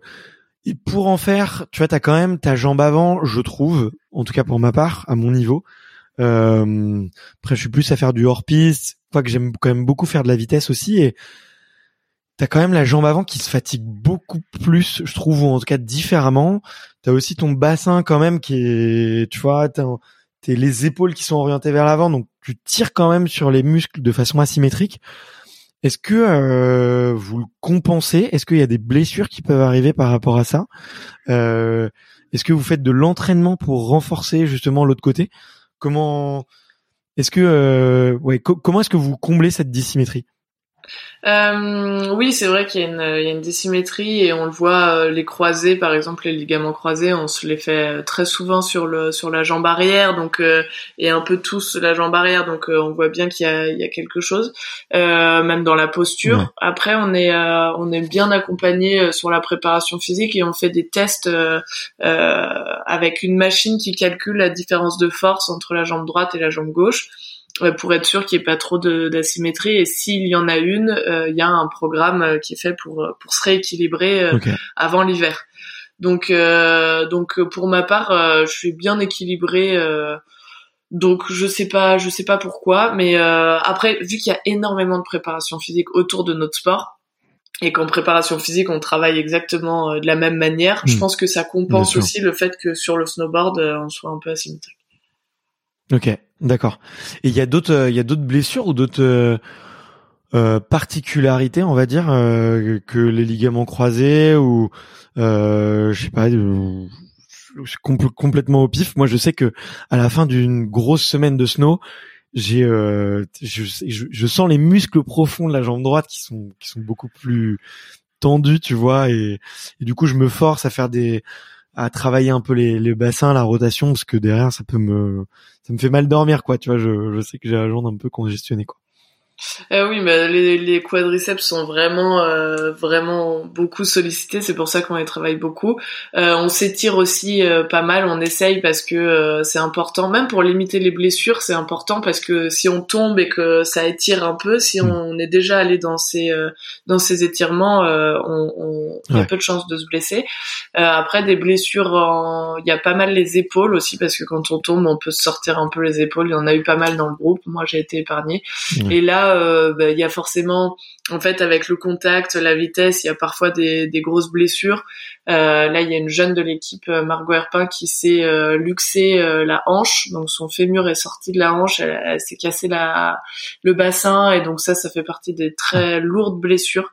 et pour en faire, tu vois, t'as quand même ta jambe avant, je trouve, en tout cas pour ma part, à mon niveau. Euh, après, je suis plus à faire du hors piste, que j'aime quand même beaucoup faire de la vitesse aussi. Et t'as quand même la jambe avant qui se fatigue beaucoup plus, je trouve, ou en tout cas différemment. T'as aussi ton bassin quand même qui est, tu vois, t'as les épaules qui sont orientées vers l'avant, donc tu tires quand même sur les muscles de façon asymétrique. Est-ce que euh, vous le compensez? Est-ce qu'il y a des blessures qui peuvent arriver par rapport à ça? Euh, Est-ce que vous faites de l'entraînement pour renforcer justement l'autre côté? Comment Est-ce que euh, ouais, comment est-ce que vous comblez cette dissymétrie? Euh, oui, c'est vrai qu'il y, a une, il y a une dissymétrie et on le voit euh, les croisés, par exemple les ligaments croisés, on se les fait euh, très souvent sur le sur la jambe arrière, donc euh, et un peu tous la jambe arrière, donc on voit bien qu'il y a, il y a quelque chose, même dans la posture. Après, on est on est bien accompagné sur la préparation physique et on fait des tests avec une machine qui calcule la différence de force entre la jambe droite et la jambe gauche pour être sûr qu'il n'y ait pas trop d'asymétrie. Et s'il y en a une, euh, il y a un programme euh, qui est fait pour euh, pour se rééquilibrer avant l'hiver. Donc donc pour ma part, je suis bien équilibrée. donc je sais pas je sais pas pourquoi, mais après vu qu'il y a énormément de préparation physique autour de notre sport, et qu'en préparation physique on travaille exactement de la même manière, je hmm. pense que ça compense aussi le fait que sur le snowboard on soit un peu asymétrique. Ok, d'accord. Et il y a d'autres, euh, il y a d'autres blessures ou d'autres euh, euh particularités, on va dire, euh, que les ligaments croisés ou euh, je sais pas, complètement au pif. Moi, je sais que à la fin d'une grosse semaine de snow, j'ai, je, je, sens les muscles profonds de la jambe droite qui sont qui sont beaucoup plus tendus, tu vois, et du coup, je me force à faire des à travailler un peu les, bassins, la rotation, parce que derrière ça peut me ça me fait mal dormir quoi. Tu vois, je, je sais que j'ai la jambe un peu congestionnée quoi. Euh, oui, mais les, les, quadriceps sont vraiment, euh, vraiment beaucoup sollicités. C'est pour ça qu'on les travaille beaucoup. Euh, on s'étire aussi euh, pas mal. On essaye parce que euh, c'est important, même pour limiter les blessures, c'est important parce que si on tombe et que ça étire un peu, si mm. on, est déjà allé dans ces dans ces étirements, on, on a peu de chances de se blesser. après, des blessures, il y a pas mal les épaules aussi parce que quand on tombe, on peut se sortir un peu les épaules. Il y en a eu pas mal dans le groupe. Moi, j'ai été épargnée. Et là euh, bah, il y a forcément, en fait, avec le contact, la vitesse, il y a parfois des, des grosses blessures. Euh, là, il y a une jeune de l'équipe, euh, Margot Herpin, qui s'est euh, luxé euh, la hanche, donc son fémur est sorti de la hanche, elle, s'est cassé la, le bassin, et donc ça, ça fait partie des très lourdes blessures.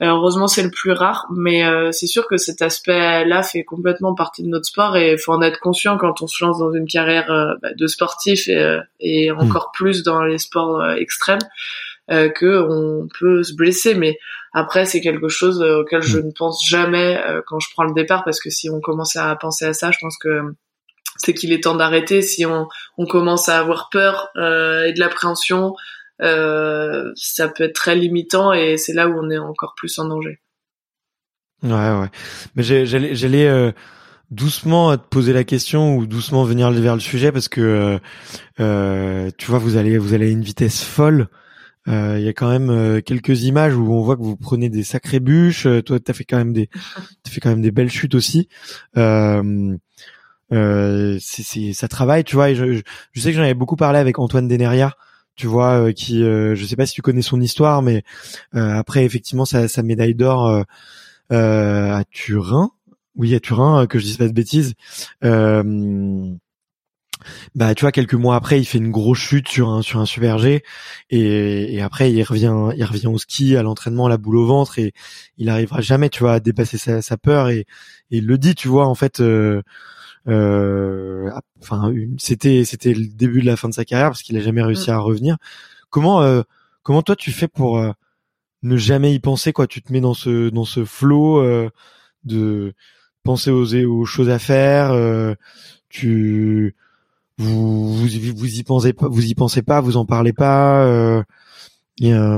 heureusement, c'est le plus rare, mais c'est sûr que cet aspect-là fait complètement partie de notre sport, et il faut en être conscient quand on se lance dans une carrière bah, de sportif, et, et hmm. encore plus dans les sports extrêmes. Euh, que on peut se blesser. Mais après, c'est quelque chose euh, auquel je mm. ne pense jamais euh, quand je prends le départ, parce que si on commence à penser à ça, je pense que c'est qu'il est temps d'arrêter. Si on, on, commence à avoir peur et de l'appréhension, euh, ça peut être très limitant et c'est là où on est encore plus en danger. Ouais, ouais. Mais j'allais, euh, doucement te poser la question ou doucement venir vers le sujet parce que euh, tu vois, vous allez, vous allez à une vitesse folle. Euh, il y a quand même euh, quelques images où on voit que vous prenez des sacrées bûches. Euh, toi, t'as fait quand même des, t'as fait quand même des belles chutes aussi. Euh, c'est, ça travaille, tu vois. Et je, je, sais que j'en avais beaucoup parlé avec Antoine Deneria, tu vois, qui, je sais pas si tu connais son histoire, mais après effectivement sa, sa médaille d'or à Turin, oui à Turin, que je dise pas de bêtises. Bah tu vois quelques mois après il fait une grosse chute sur un sur un super G. Et, et après il revient il revient au ski à l'entraînement la boule au ventre et il arrivera jamais tu vois à dépasser sa, sa peur. Et, et il le dit tu vois en fait euh, euh, enfin c'était c'était le début de la fin de sa carrière parce qu'il a jamais réussi mm. à revenir. Comment euh, comment toi tu fais pour euh, ne jamais y penser quoi? Tu te mets dans ce dans ce flot de penser aux aux choses à faire tu vous, vous vous y pensez pas, vous y pensez pas, vous en parlez pas. Euh,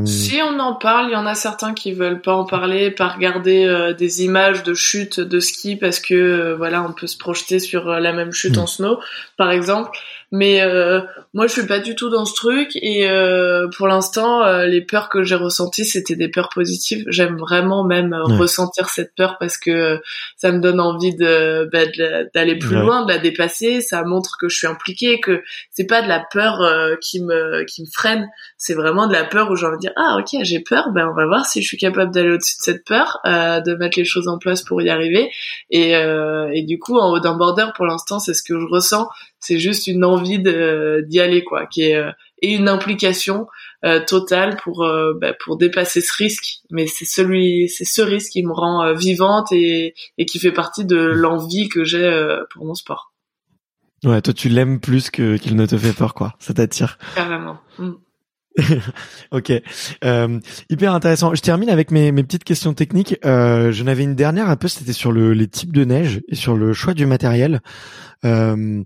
Si on en parle, il y en a certains qui veulent pas en parler, pas regarder euh, des images de chute de ski parce que euh, voilà, on peut se projeter sur la même chute en hmm. snow, par exemple. Mais euh, moi, je suis pas du tout dans ce truc. Et euh, pour l'instant, euh, les peurs que j'ai ressenties, c'était des peurs positives. J'aime vraiment même ressentir cette peur parce que ça me donne envie de bah, d'aller plus loin, de la dépasser. Ça montre que je suis impliquée, que c'est pas de la peur qui me qui me freine. C'est vraiment de la peur où j'ai envie de dire ah ok j'ai peur, ben on va voir si je suis capable d'aller au-dessus de cette peur, de mettre les choses en place pour y arriver. Et, et du coup, en haut d'un border, pour l'instant, c'est ce que je ressens c'est juste une envie d'y aller quoi, qui est euh, et une implication euh, totale pour euh, bah, pour dépasser ce risque. Mais c'est celui, c'est ce risque qui me rend vivante et et qui fait partie de l'envie que j'ai pour mon sport. Ouais, toi tu l'aimes plus que qu'il ne te fait peur quoi. Ça t'attire. Carrément. Mm. ok, euh, hyper intéressant. Je termine avec mes, mes petites questions techniques. Euh, J'en avais une dernière un peu, c'était sur le, les types de neige et sur le choix du matériel. Euh,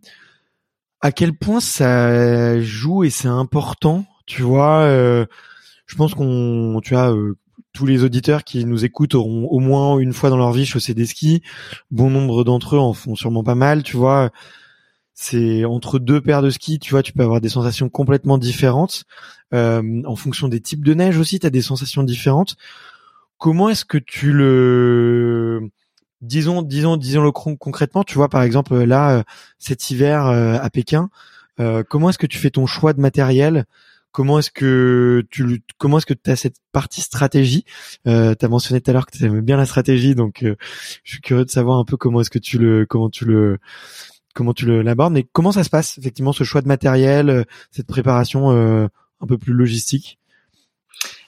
à quel point ça joue et c'est important, tu vois. Euh, je pense qu'on, tu vois, euh, tous les auditeurs qui nous écoutent auront au moins une fois dans leur vie chaussé des skis. Bon nombre d'entre eux en font sûrement pas mal, tu vois. C'est entre deux paires de skis, tu vois, tu peux avoir des sensations complètement différentes. Euh, en fonction des types de neige aussi, tu as des sensations différentes. Comment est-ce que tu le disons, disons, disons-le concrètement. Tu vois, par exemple, là, euh, cet hiver euh, à Pékin, euh, comment est-ce que tu fais ton choix de matériel? Comment est-ce que tu comment est-ce que tu as cette partie stratégie? Euh, Tu as mentionné tout à l'heure que tu aimais bien la stratégie, donc je suis curieux de savoir un peu comment est-ce que tu le comment tu le comment tu l'abordes. Mais comment ça se passe effectivement ce choix de matériel, cette préparation un peu plus logistique?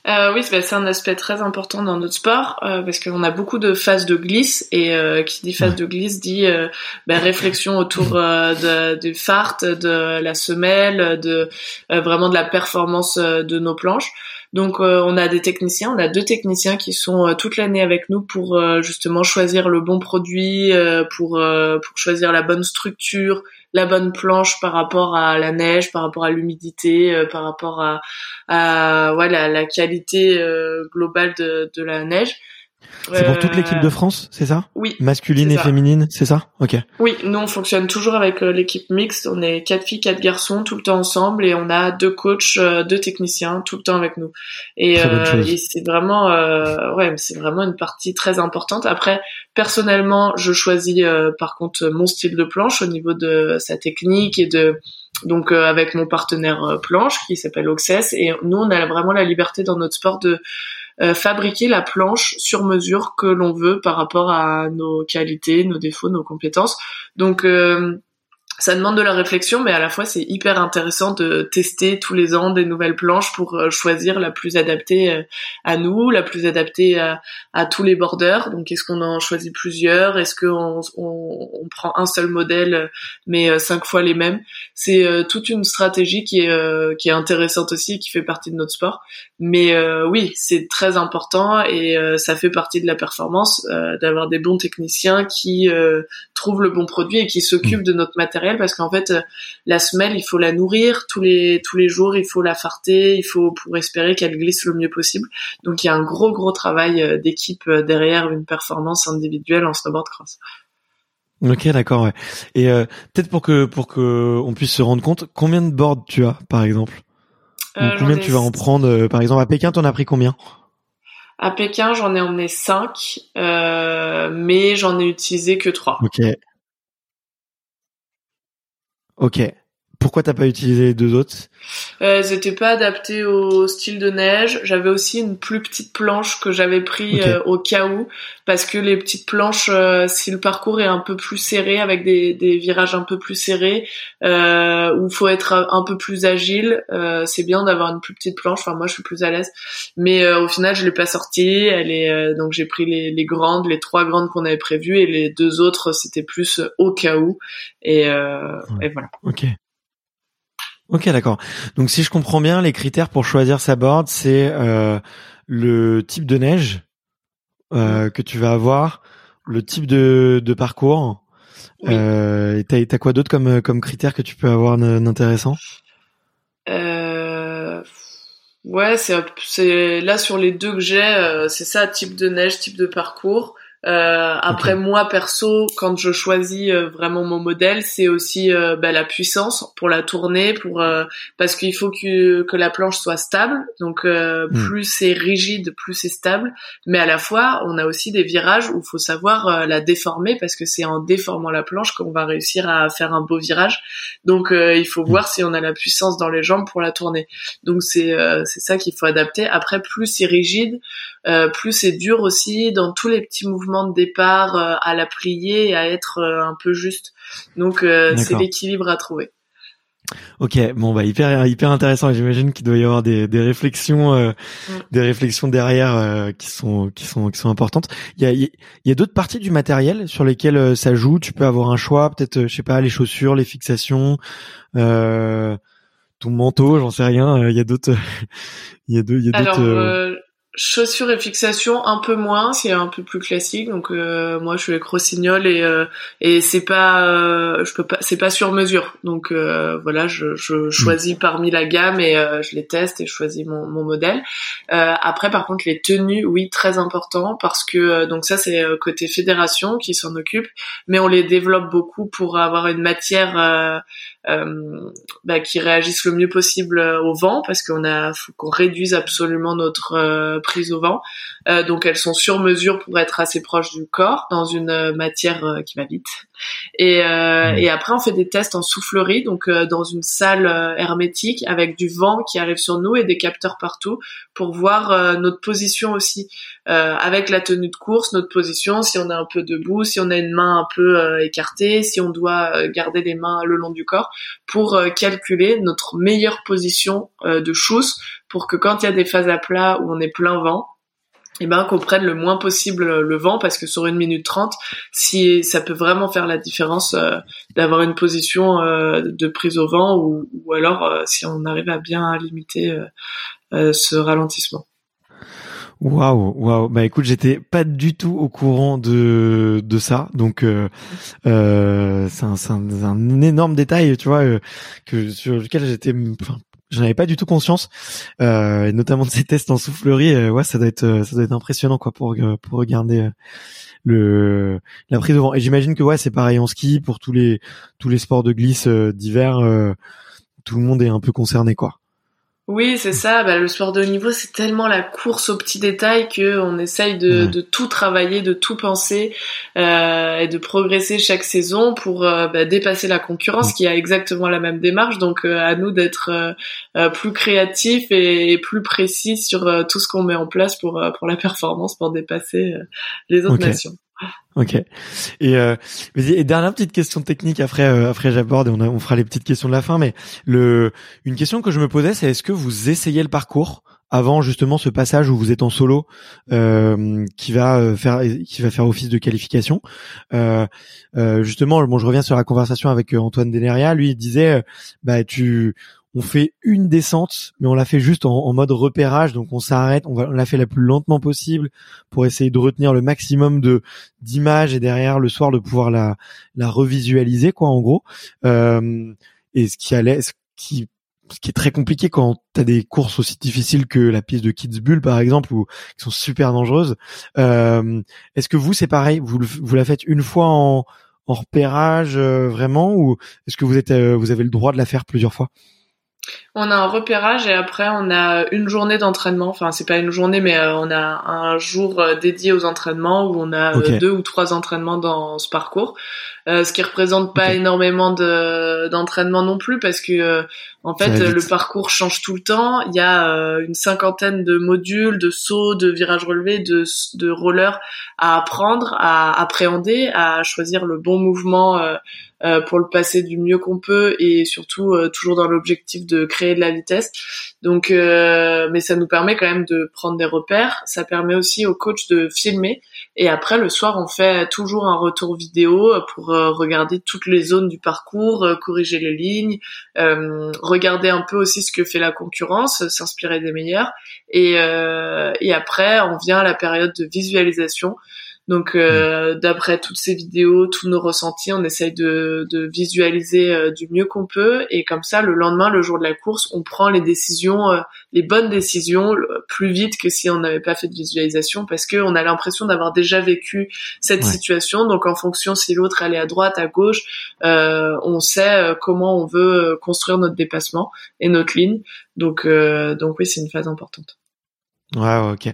Euh, oui, c'est un aspect très important dans notre sport euh, parce qu'on a beaucoup de phases de glisse et euh, qui dit phase de glisse dit euh, ben, réflexion autour de, du fart, de la semelle, de vraiment de la performance de nos planches. Donc on a des techniciens, on a deux techniciens qui sont toute l'année avec nous pour justement choisir le bon produit, pour pour choisir la bonne structure, la bonne planche par rapport à la neige, par rapport à l'humidité, euh, par rapport à, à la, qualité euh, globale de la neige. C'est pour toute l'équipe de euh, France, c'est ça? Oui. Masculine et féminine, c'est ça? Ok. Oui, nous on fonctionne toujours avec l'équipe mixte. On est quatre filles, quatre garçons, tout le temps ensemble, et on a deux coachs, deux techniciens, tout le temps avec nous. Et, et c'est vraiment, ouais, c'est vraiment une partie très importante. Après, personnellement, je choisis par contre mon style de planche au niveau de sa technique et de donc avec mon partenaire planche qui s'appelle Oxès et nous on a vraiment la liberté dans notre sport de euh, fabriquer la planche sur mesure que l'on veut par rapport à nos qualités, nos défauts, nos compétences. Donc euh, ça demande de la réflexion, mais à la fois c'est hyper intéressant de tester tous les ans des nouvelles planches pour euh, choisir la plus adaptée euh, à nous, la plus adaptée à, à tous les borders. Donc est-ce qu'on en choisit plusieurs? Est-ce qu'on on, on, prend un seul modèle mais euh, cinq fois les mêmes? C'est toute une stratégie qui est qui est intéressante aussi, qui fait partie de notre sport. Mais oui, c'est très important et ça fait partie de la performance d'avoir des bons techniciens qui trouvent le bon produit et qui s'occupent mmh. de notre matériel parce qu'en fait euh, la semelle il faut la nourrir tous les tous les jours il faut la farter il faut pour espérer qu'elle glisse le mieux possible donc il y a un gros gros travail euh, d'équipe euh, derrière une performance individuelle en snowboard cross Ok, d'accord. Ouais. Et peut-être pour que pour que on puisse se rendre compte, combien de boards tu as, par exemple? Combien tu vas en prendre Par exemple, à Pékin, t'en as pris combien? À Pékin, j'en ai emmené 5, mais j'en ai utilisé que 3. Ok. Ok, pourquoi t'as pas utilisé les deux autres? Euh, Elles n'étaient pas adaptées au style de neige. J'avais aussi une plus petite planche que j'avais pris euh, au cas où, parce que les petites planches, euh, si le parcours est un peu plus serré, avec des, des virages un peu plus serrés, euh, où faut être un peu plus agile, euh, c'est bien d'avoir une plus petite planche. Enfin, moi, je suis plus à l'aise. Mais au final, je l'ai pas sortie. Elle est donc j'ai pris les, les, grandes, les trois grandes qu'on avait prévues, et les deux autres, c'était plus au cas où. Et, et voilà. Ok. Ok, d'accord. Donc si je comprends bien, les critères pour choisir sa board, c'est euh, le type de neige euh, que tu vas avoir, le type de, de parcours. Euh, et t'as, quoi d'autre comme comme critères que tu peux avoir d'intéressant? Euh, Ouais, c'est c'est là sur les deux que j'ai, euh, c'est ça, type de neige, type de parcours. Euh, après moi perso, quand je choisis euh, vraiment mon modèle, c'est aussi euh, bah, la puissance pour la tournée, pour parce qu'il faut que que la planche soit stable. Donc hmm. plus c'est rigide, plus c'est stable. Mais à la fois, on a aussi des virages où il faut savoir la déformer parce que c'est en déformant la planche qu'on va réussir à faire un beau virage. Donc il faut hmm. voir si on a la puissance dans les jambes pour la tourner. Donc c'est c'est ça qu'il faut adapter. Après plus c'est rigide, plus c'est dur aussi dans tous les petits mouvements de départ euh, à la plier et à être euh, un peu juste. Donc euh, c'est l'équilibre à trouver. Ok, bon bah hyper hyper intéressant. J'imagine qu'il doit y avoir des, des réflexions, mm. des réflexions derrière qui sont qui sont qui sont importantes. Il y a il y a d'autres parties du matériel sur lesquelles ça joue? Tu peux avoir un choix, peut-être je sais pas les chaussures, les fixations, ton manteau, j'en sais rien. Il y a d'autres, il y a deux, il y a d'autres. Chaussures et fixation un peu moins, c'est un peu plus classique. Donc euh, moi je suis avec Rossignol et euh, et c'est pas euh, je peux pas c'est pas sur mesure. Donc voilà, je, je choisis parmi la gamme et je les teste et je choisis mon, mon modèle. après par contre les tenues, oui très important parce que donc ça c'est côté fédération qui s'en occupe, mais on les développe beaucoup pour avoir une matière euh, bah, qui réagissent le mieux possible euh, au vent parce qu'on a faut qu'on réduise absolument notre euh, prise au vent. Donc elles sont sur mesure pour être assez proches du corps dans une matière qui va vite. Et, mmh. et après on fait des tests en soufflerie donc dans une salle hermétique avec du vent qui arrive sur nous et des capteurs partout pour voir notre position aussi avec la tenue de course, notre position, si on est un peu debout, si on a une main un peu écartée, si on doit garder les mains le long du corps pour euh, calculer notre meilleure position euh, de chousse pour que quand il y a des phases à plat où on est plein vent, eh ben qu'on prenne le moins possible le vent parce que sur une minute trente, si ça peut vraiment faire la différence euh, d'avoir une position de prise au vent ou, ou alors si on arrive à bien limiter ce ralentissement. Waouh, waouh. Bah écoute, j'étais pas du tout au courant de de ça, donc euh, euh, c'est un, un, un, énorme détail, tu vois, euh, que sur lequel j'étais, j'en avais pas du tout conscience, euh, notamment de ces tests en soufflerie. Euh, ouais, ça doit être ça doit être impressionnant quoi pour pour regarder le la prise de vent. Et j'imagine que ouais, c'est pareil en ski pour tous les tous les sports de glisse d'hiver, tout le monde est un peu concerné quoi. Oui, c'est ça. Bah, le sport de haut niveau, c'est tellement la course aux petits détails que on essaye de, de tout travailler, de tout penser euh, et de progresser chaque saison pour euh, bah, dépasser la concurrence qui a exactement la même démarche. Donc, euh, à nous d'être euh, plus créatifs et, plus précis sur tout ce qu'on met en place pour pour la performance, pour dépasser les autres nations. Ok. Et, euh, et dernière petite question technique après euh, après j'aborde et on, on fera les petites questions de la fin. Mais le une question que je me posais, c'est est-ce que vous essayez le parcours avant justement ce passage où vous êtes en solo euh, qui va euh, faire qui va faire office de qualification. Euh, euh, justement, bon, je reviens sur la conversation avec Antoine Deneria. Lui, il disait, bah tu on fait une descente, mais on l'a fait juste en, mode repérage, donc on s'arrête, on, l'a fait la plus lentement possible pour essayer de retenir le maximum de d'images et derrière le soir de pouvoir la la revisualiser quoi en gros. Euh, et ce qui qui ce qui est très compliqué quand tu as des courses aussi difficiles que la piste de Kitzbühel par exemple ou qui sont super dangereuses. Euh, est-ce que vous c'est pareil, vous vous la faites une fois en en repérage euh, vraiment ou est-ce que vous êtes vous avez le droit de la faire plusieurs fois? On a un repérage et après on a une journée d'entraînement. Enfin, c'est pas une journée, mais euh, on a un jour euh, dédié aux entraînements où on a euh, deux ou trois entraînements dans ce parcours. ce qui représente pas énormément de d'entraînement non plus parce que en fait le parcours change tout le temps. Il y a une cinquantaine de modules, de sauts, de virages relevés, de de rollers à apprendre, à appréhender, à choisir le bon mouvement euh, pour le passer du mieux qu'on peut et surtout euh, toujours dans l'objectif de créer de la vitesse. Donc, euh, mais ça nous permet quand même de prendre des repères. Ça permet aussi au coach de filmer. Et après, le soir, on fait toujours un retour vidéo pour regarder toutes les zones du parcours, corriger les lignes, regarder un peu aussi ce que fait la concurrence, s'inspirer des meilleurs. Et, et après, on vient à la période de visualisation donc, euh, d'après toutes ces vidéos, tous nos ressentis, on essaye de, visualiser euh, du mieux qu'on peut. Et comme ça, le lendemain, le jour de la course, on prend les décisions, euh, les bonnes décisions, plus vite que si on n'avait pas fait de visualisation, parce qu'on a l'impression d'avoir déjà vécu cette situation. Donc, en fonction si l'autre allait à droite, à gauche, on sait comment on veut construire notre dépassement et notre ligne. Donc, donc oui, c'est une phase importante. Ouais, ok.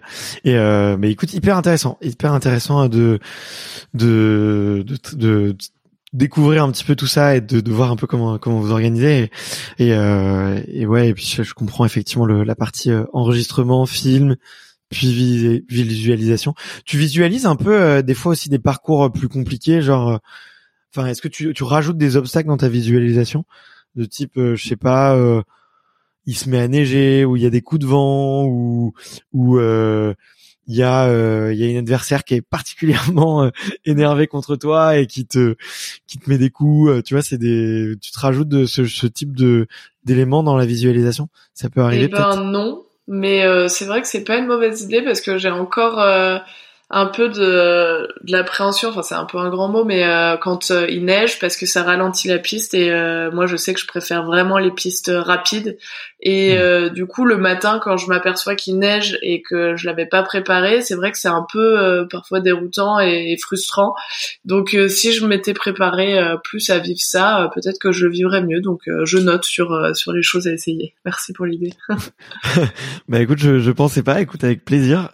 Et euh, mais écoute, hyper intéressant, hyper intéressant de de de, de, découvrir un petit peu tout ça et de, de voir un peu comment comment vous organisez et et, euh, et ouais et puis je, comprends effectivement le, la partie euh, enregistrement, film, puis visualisation. Tu visualises un peu euh, des fois aussi des parcours plus compliqués, genre, enfin, est-ce que tu tu rajoutes des obstacles dans ta visualisation? De type, je sais pas il se met à neiger ou il y a des coups de vent ou ou euh, il y a euh, il y a une adversaire qui est particulièrement euh, énervé contre toi et qui te qui te met des coups tu vois c'est des tu te rajoutes de ce, ce type de d'éléments dans la visualisation. Ça peut arriver eh ben non mais c'est vrai que c'est pas une mauvaise idée parce que j'ai encore un peu de, de l'appréhension, enfin c'est un peu un grand mot, mais euh, quand euh, il neige parce que ça ralentit la piste et euh, moi je sais que je préfère vraiment les pistes rapides et mmh. du coup le matin quand je m'aperçois qu'il neige et que je l'avais pas préparé, c'est vrai que c'est un peu parfois déroutant et, frustrant. Donc si je m'étais préparé plus à vivre ça, peut-être que je le vivrais mieux. Donc je note sur sur les choses à essayer. Merci pour l'idée. bah écoute, je je pensais pas, écoute avec plaisir,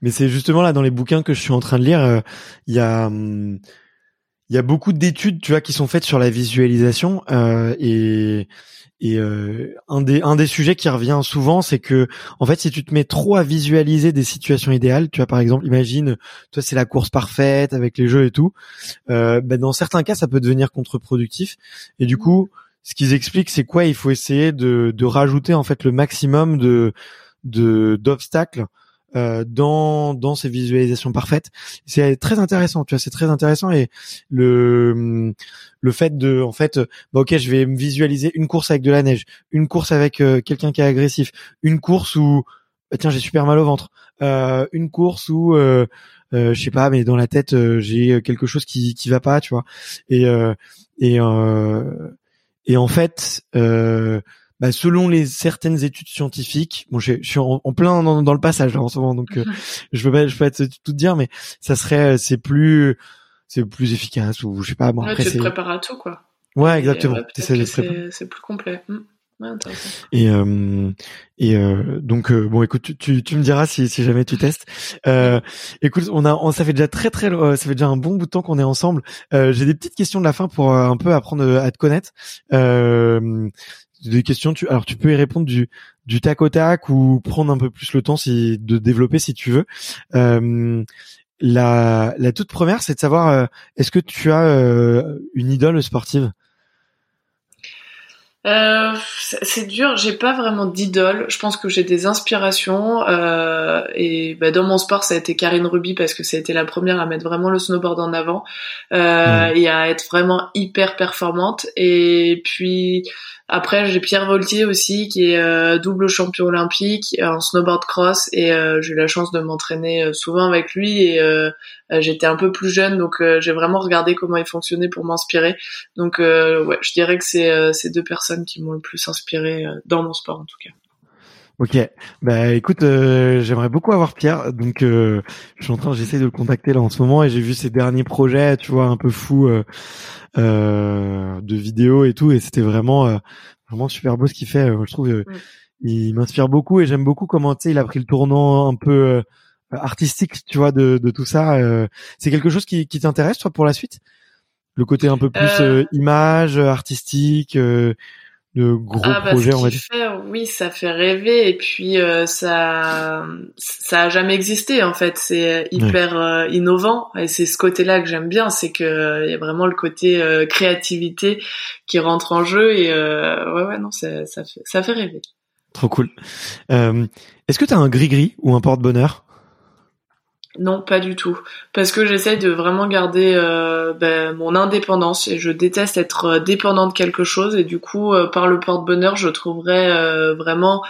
mais c'est justement là dans les bouquins que je suis en train de lire, euh, il y a hum, il y a beaucoup d'études, tu vois, qui sont faites sur la visualisation euh, et et euh, un des un des sujets qui revient souvent, c'est que en fait, si tu te mets trop à visualiser des situations idéales, tu vois, par exemple, imagine, toi, c'est la course parfaite avec les jeux et tout. Euh, ben, dans certains cas, ça peut devenir contre-productif. Et du coup, ce qu'ils expliquent, c'est quoi? Il faut essayer de de rajouter en fait le maximum de de d'obstacles euh, dans dans ces visualisations parfaites. C'est très intéressant, tu vois, c'est très intéressant et le le fait de en fait bah OK, je vais me visualiser une course avec de la neige, une course avec euh, quelqu'un qui est agressif, une course où bah, tiens, j'ai super mal au ventre, euh, une course où euh, je sais pas, mais dans la tête j'ai quelque chose qui qui va pas, tu vois. Et et et en fait bah, selon les certaines études scientifiques, bon, je, suis en, plein dans, le passage en ce moment, donc euh, je veux pas, je peux être tout dire, mais ça serait, euh, c'est plus, c'est plus efficace ou je sais pas. Bon, après, tu te prépares à tout, quoi. Ouais, exactement. c'est plus complet. Hmm. et euh, et euh, donc euh, bon écoute tu, tu, tu, me diras si, si jamais tu testes euh, écoute on a on, ça fait déjà très très ça fait déjà un bon bout de temps qu'on est ensemble j'ai des petites questions de la fin pour un peu apprendre à te connaître des questions. Tu, alors tu peux y répondre du, tac au tac ou prendre un peu plus le temps si, de développer si tu veux. La, la toute première, c'est de savoir euh, est-ce que tu as euh, une idole sportive? Euh, c'est dur, j'ai pas vraiment d'idole. Je pense que j'ai des inspirations euh, et bah, dans mon sport ça a été Karine Ruby parce que ça a été la première à mettre vraiment le snowboard en avant euh, et à être vraiment hyper performante. Et puis après, j'ai Pierre Voltier aussi, qui est euh, double champion olympique en snowboard cross, et euh, j'ai eu la chance de m'entraîner souvent avec lui. Et j'étais un peu plus jeune, donc j'ai vraiment regardé comment il fonctionnait pour m'inspirer. Donc, ouais, je dirais que c'est ces deux personnes qui m'ont le plus inspiré dans mon sport, en tout cas. Ok, bah écoute, j'aimerais beaucoup avoir Pierre, donc je suis en train, j'essaie de le contacter là en ce moment et j'ai vu ses derniers projets, tu vois, un peu fous euh, de vidéos et tout, et c'était vraiment vraiment super beau ce qu'il fait. je trouve, Mm. il m'inspire beaucoup et j'aime beaucoup comment tu sais il a pris le tournant un peu artistique, tu vois, de, de tout ça. c'est quelque chose qui, qui t'intéresse toi pour la suite? Le côté un peu plus image, artistique de gros ah, bah, projets, on va dire. Fait, oui, ça fait rêver et puis euh, ça, ça a jamais existé en fait. C'est hyper euh, innovant et c'est ce côté-là que j'aime bien, c'est que il y a vraiment le côté euh, créativité qui rentre en jeu et ouais ouais non, ça, ça fait ça fait rêver. Trop cool. Est-ce que tu as un gris-gris ou un porte-bonheur? Non, pas du tout. Parce que j'essaye de vraiment garder euh, ben, mon indépendance et je déteste être euh, dépendant de quelque chose et du coup, euh, par le porte-bonheur, je trouverais vraiment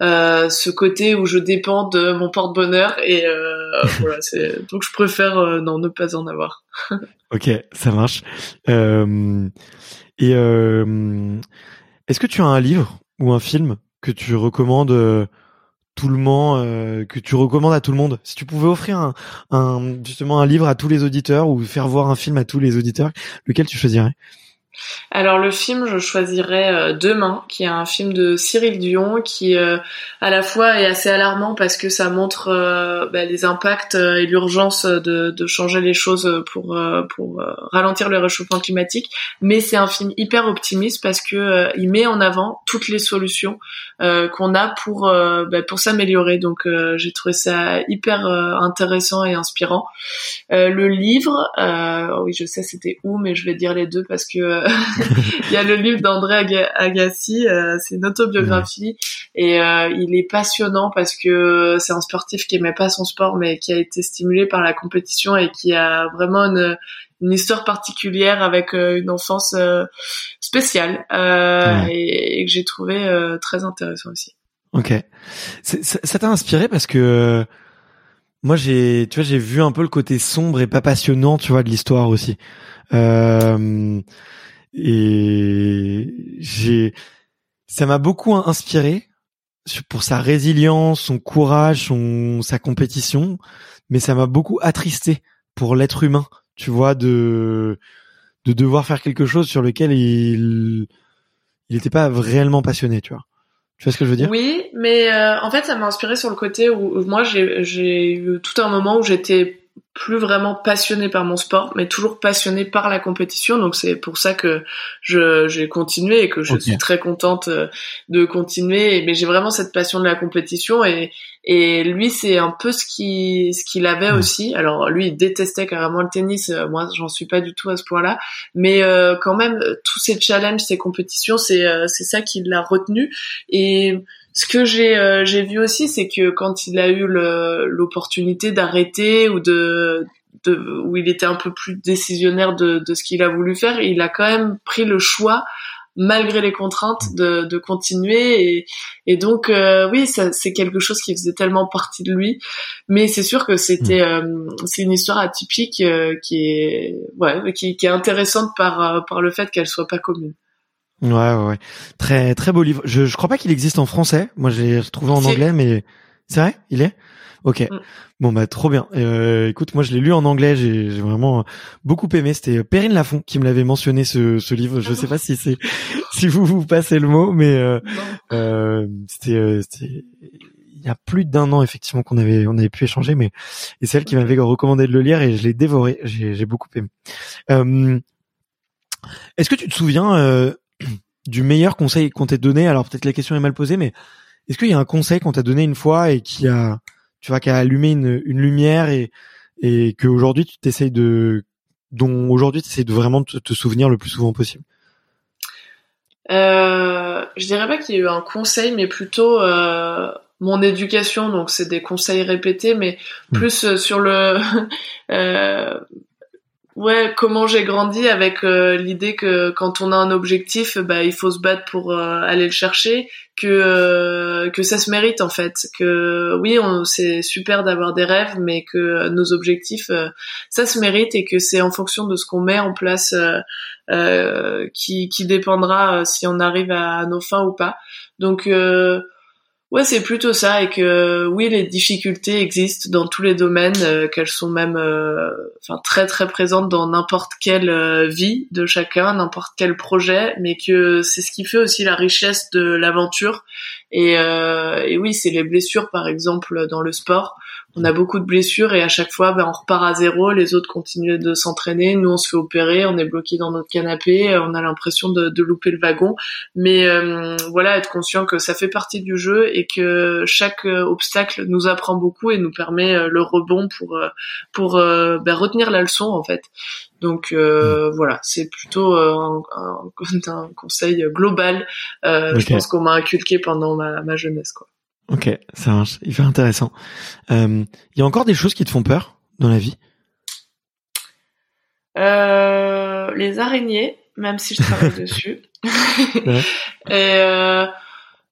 ce côté où je dépends de mon porte-bonheur et voilà. C'est donc je préfère non ne pas en avoir. ok, ça marche. et est-ce que tu as un livre ou un film que tu recommandes tout le monde euh, que tu recommandes à tout le monde. Si tu pouvais offrir un, un, justement un livre à tous les auditeurs ou faire voir un film à tous les auditeurs, lequel tu choisirais? Alors le film, je choisirais euh, Demain, qui est un film de Cyril Dion, qui euh, à la fois est assez alarmant parce que ça montre euh, bah, les impacts et l'urgence de, de, changer les choses pour pour ralentir le réchauffement climatique, mais c'est un film hyper optimiste parce que il met en avant toutes les solutions qu'on a pour bah, pour s'améliorer. Donc j'ai trouvé ça hyper intéressant et inspirant. le livre, oui je sais c'était où, mais je vais dire les deux parce que il y a le livre d'André Agassi, euh, c'est une autobiographie et euh, il est passionnant parce que c'est un sportif qui aimait pas son sport mais qui a été stimulé par la compétition et qui a vraiment une, histoire particulière avec euh, une enfance spéciale et, que j'ai trouvé très intéressant aussi. Ok, ça t'a inspiré parce que moi j'ai, tu vois, j'ai vu un peu le côté sombre et pas passionnant, tu vois, de l'histoire aussi. Euh, et j'ai, ça m'a beaucoup inspiré pour sa résilience, son courage, son, sa compétition, mais ça m'a beaucoup attristé pour l'être humain, tu vois, de, de devoir faire quelque chose sur lequel il, il était pas réellement passionné, tu vois. Tu vois ce que je veux dire? Oui, mais euh, en fait, ça m'a inspiré sur le côté où moi j'ai j'ai eu tout un moment où j'étais plus vraiment passionné par mon sport, mais toujours passionné par la compétition. Donc c'est pour ça que je j'ai continué et que je suis très contente euh, de continuer. Mais j'ai vraiment cette passion de la compétition et et lui c'est un peu ce qui ce qu'il avait aussi. Alors lui il détestait carrément le tennis. Euh, moi j'en suis pas du tout à ce point-là, mais euh, quand même tous ces challenges, ces compétitions, c'est c'est ça qui l'a retenu et ce que j'ai euh, j'ai vu aussi, c'est que quand il a eu l'opportunité d'arrêter ou de, de où il était un peu plus décisionnaire de, de ce qu'il a voulu faire, il a quand même pris le choix malgré les contraintes de, de continuer et, et donc euh, oui c'est quelque chose qui faisait tellement partie de lui mais c'est sûr que c'était mm. euh, c'est une histoire atypique qui est ouais qui, qui est intéressante par par le fait qu'elle soit pas commune Ouais, ouais, ouais. Très, très beau livre. Je, je crois pas qu'il existe en français. Moi, j'ai retrouvé en anglais, mais c'est vrai, il est? Ok. Mm. Bon bah trop bien. Euh, écoute, moi je l'ai lu en anglais, j'ai vraiment beaucoup aimé. C'était Perrine Lafont qui me l'avait mentionné ce, ce livre. Je sais pas si c'est si vous vous passez le mot, mais euh, euh, c'était il y a plus d'un an effectivement qu'on avait on avait pu échanger, mais et c'est elle qui m'avait recommandé de le lire et je l'ai dévoré. J'ai beaucoup aimé. Euh, Est-ce que tu te souviens euh, du meilleur conseil qu'on t'ait donné Alors peut-être la question est mal posée, mais est-ce qu'il y a un conseil qu'on t'a donné une fois et qui a, tu vois, qui a allumé une, une lumière et et que aujourd'hui tu t'essayes de, dont aujourd'hui tu essayes de vraiment te, te, souvenir le plus souvent possible? Euh, Je dirais pas qu'il y a eu un conseil, mais plutôt euh, mon éducation. Donc c'est des conseils répétés, mais hmm. plus euh, sur le euh, Ouais, comment j'ai grandi avec euh, l'idée que quand on a un objectif, bah il faut se battre pour euh, aller le chercher, que euh, que ça se mérite en fait, que oui, on c'est super d'avoir des rêves, mais que nos objectifs, ça se mérite et que c'est en fonction de ce qu'on met en place qui qui dépendra si on arrive à nos fins ou pas. Donc Ouais, c'est plutôt ça et que oui, les difficultés existent dans tous les domaines, euh, qu'elles sont même euh, enfin très très présentes dans n'importe quelle euh, vie de chacun, n'importe quel projet, mais que c'est ce qui fait aussi la richesse de l'aventure. Et, et oui, c'est les blessures par exemple dans le sport on a beaucoup de blessures et à chaque fois ben, on repart à zéro, les autres continuent de s'entraîner, nous on se fait opérer, on est bloqué dans notre canapé, on a l'impression de, de, louper le wagon, mais euh, voilà être conscient que ça fait partie du jeu et que chaque euh, obstacle nous apprend beaucoup et nous permet euh, le rebond pour pour ben, retenir la leçon en fait. Donc euh, voilà, c'est plutôt un, un, conseil global. Je pense qu'on m'a inculqué pendant ma, ma jeunesse quoi. Ok, ça marche. Hyper intéressant. Il euh, y a encore des choses qui te font peur dans la vie? Euh, Les araignées, même si je travaille dessus. Et euh,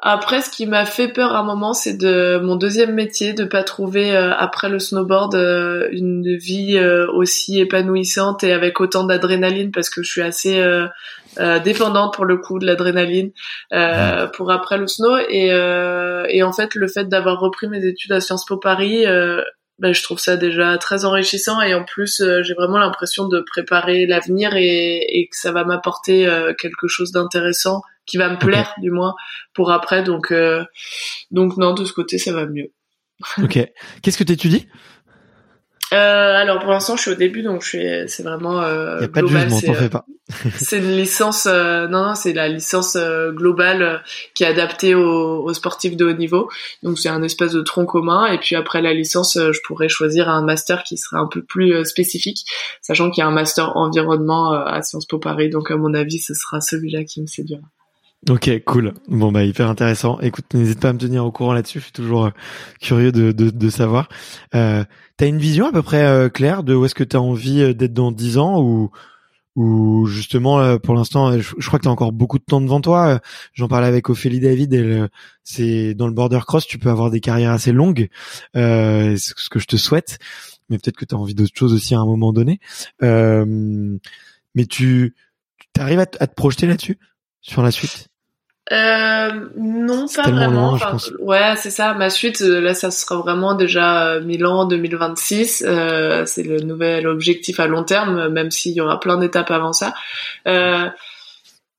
après, ce qui m'a fait peur à un moment, c'est de mon deuxième métier, de pas trouver euh, après le snowboard euh, une vie euh, aussi épanouissante et avec autant d'adrénaline, parce que je suis assez dépendante pour le coup de l'adrénaline pour après le snow. Et, et en fait, le fait d'avoir repris mes études à Sciences Po Paris, ben, je trouve ça déjà très enrichissant et en plus j'ai vraiment l'impression de préparer l'avenir et, et, que ça va m'apporter quelque chose d'intéressant qui va me plaire du moins pour après. Donc euh, donc non, de ce côté, ça va mieux. ok. Qu'est-ce que tu étudies euh, alors pour l'instant je suis au début donc je suis c'est vraiment euh, global c'est euh, pas. c'est une licence euh, non non c'est la licence globale qui est adaptée aux, aux, sportifs de haut niveau donc c'est un espèce de tronc commun et puis après la licence je pourrais choisir un master qui serait un peu plus spécifique sachant qu'il y a un master environnement à Sciences Po Paris donc à mon avis ce sera celui-là qui me séduira. Ok, cool. Bon bah hyper intéressant. Écoute, n'hésite pas à me tenir au courant là-dessus. Je suis toujours euh, curieux de, de, de savoir. Euh, T'as une vision à peu près euh, claire de où est-ce que tu as envie euh, d'être dans 10 ans ou ou justement pour l'instant, je, crois que tu as encore beaucoup de temps devant toi. J'en parlais avec Ophélie David. Et c'est dans le border cross, tu peux avoir des carrières assez longues. Euh, c'est ce que je te souhaite. Mais peut-être que tu as envie d'autre chose aussi à un moment donné. mais tu, tu arrives à, à te projeter là-dessus sur la suite? Euh, non, pas vraiment. ouais, c'est ça. Ma suite, euh, là, ça sera vraiment déjà euh, Milan 2026. Euh, c'est le nouvel objectif à long terme, même s'il y aura plein d'étapes avant ça. Euh,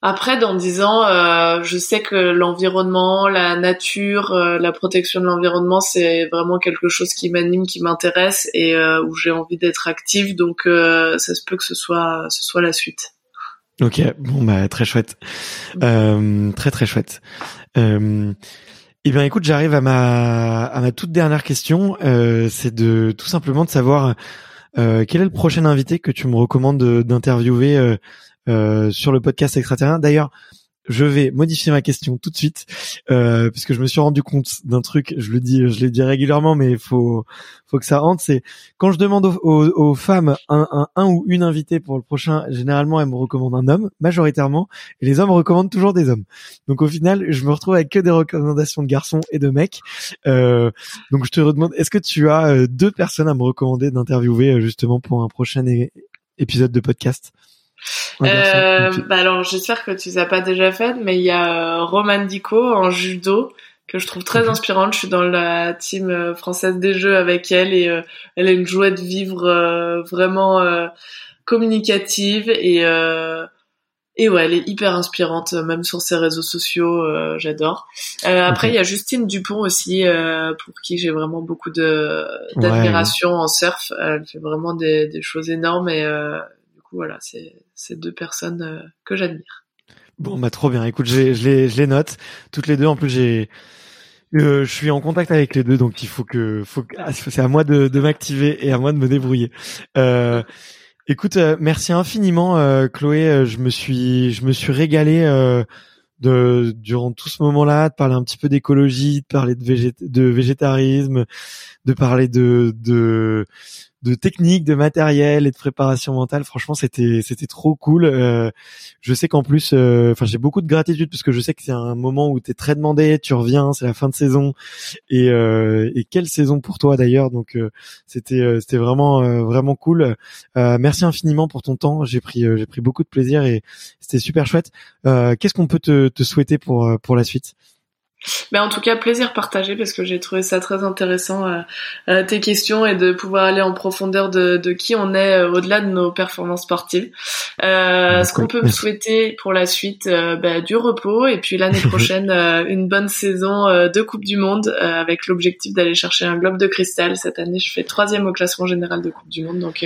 après, dans dix ans, euh, je sais que l'environnement, la nature, la protection de l'environnement, c'est vraiment quelque chose qui m'anime, qui m'intéresse et où j'ai envie d'être active. Donc, ça se peut que ce soit, ce soit la suite. Ok, bon bah très chouette, euh, très très chouette. Euh, eh bien, écoute, j'arrive à ma toute dernière question. Euh, c'est de tout simplement de savoir euh, quel est le prochain invité que tu me recommandes d'interviewer sur le podcast extraterrien. D'ailleurs, je vais modifier ma question tout de suite euh, je me suis rendu compte d'un truc. Je le dis, je le dis régulièrement, mais faut faut que ça rentre. C'est quand je demande aux, aux, femmes un, un, un, ou une invitée pour le prochain, généralement elles me recommandent un homme majoritairement, et les hommes recommandent toujours des hommes. Donc au final, je me retrouve avec que des recommandations de garçons et de mecs. Euh, donc je te redemande, est-ce que tu as euh, deux personnes à me recommander d'interviewer euh, justement pour un prochain épisode de podcast? Euh, bah alors j'espère que tu les as pas déjà faites, mais il y a euh, Roman Dico en judo que je trouve très inspirante. Je suis dans la team euh, française des jeux avec elle et euh, elle a une joie de vivre vraiment communicative et et ouais, elle est hyper inspirante, même sur ses réseaux sociaux, j'adore. Après, il y a Justine Dupont aussi, pour qui j'ai vraiment beaucoup de d'admiration en surf. Elle fait vraiment des, des choses énormes et voilà, c'est deux personnes euh, que j'admire. Bon, bah trop bien. Écoute, je je les, je les note toutes les deux. En plus, j'ai euh, je suis en contact avec les deux, donc il faut que, faut ah, c'est à moi de, de m'activer et à moi de me débrouiller. Euh, écoute, euh, merci infiniment, euh, Chloé. Je me suis, je me suis régalé de durant tout ce moment-là, de parler un petit peu d'écologie, de parler de, de végétarisme, de parler de, de de technique, de matériel et de préparation mentale. Franchement, c'était c'était trop cool. Euh, je sais qu'en plus, euh, enfin, j'ai beaucoup de gratitude parce que je sais que c'est un moment où tu es très demandé. Tu reviens, c'est la fin de saison et euh, quelle saison pour toi d'ailleurs. Donc c'était c'était vraiment vraiment cool. merci infiniment pour ton temps. J'ai pris j'ai pris beaucoup de plaisir et c'était super chouette. Qu'est-ce qu'on peut te, te souhaiter pour pour la suite? Mais en tout cas, plaisir partagé parce que j'ai trouvé ça très intéressant euh, euh, tes questions et de pouvoir aller en profondeur de, de qui on est euh, au-delà de nos performances sportives. Euh, ce qu'on peut me souhaiter pour la suite, bah, du repos et puis l'année prochaine une bonne saison de Coupe du Monde avec l'objectif d'aller chercher un globe de cristal. Cette année, je fais troisième au classement général de Coupe du Monde, donc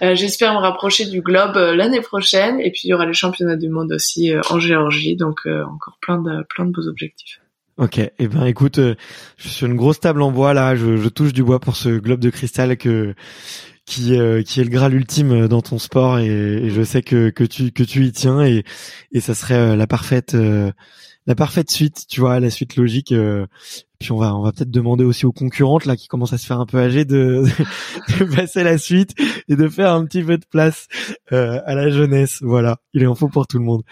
j'espère me rapprocher du globe l'année prochaine. Et puis il y aura les championnats du monde aussi en Géorgie, donc encore plein de plein de beaux objectifs. Ok, et eh ben écoute, euh, je suis sur une grosse table en bois là, je, je, touche du bois pour ce globe de cristal que qui euh, qui est le graal ultime dans ton sport et, je sais que que tu que tu y tiens et et ça serait euh, la parfaite la parfaite suite, tu vois, la suite logique. puis on va on va peut-être demander aussi aux concurrentes là qui commencent à se faire un peu âgées de, de passer la suite et de faire un petit peu de place à la jeunesse. Voilà, il en faux pour tout le monde.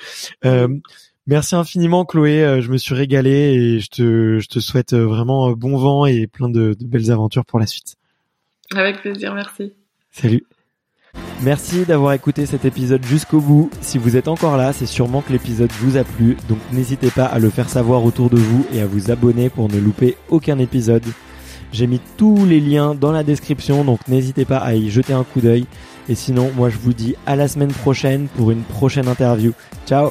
Merci infiniment Chloé, euh, je me suis régalé et je te, je te souhaite euh, vraiment euh, bon vent et plein de, de belles aventures pour la suite. Avec plaisir, merci. Salut. Merci d'avoir écouté cet épisode jusqu'au bout. Si vous êtes encore là, c'est sûrement que l'épisode vous a plu, donc n'hésitez pas à le faire savoir autour de vous et à vous abonner pour ne louper aucun épisode. J'ai mis tous les liens dans la description, donc n'hésitez pas à y jeter un coup d'œil. Et sinon, moi je vous dis à la semaine prochaine pour une prochaine interview. Ciao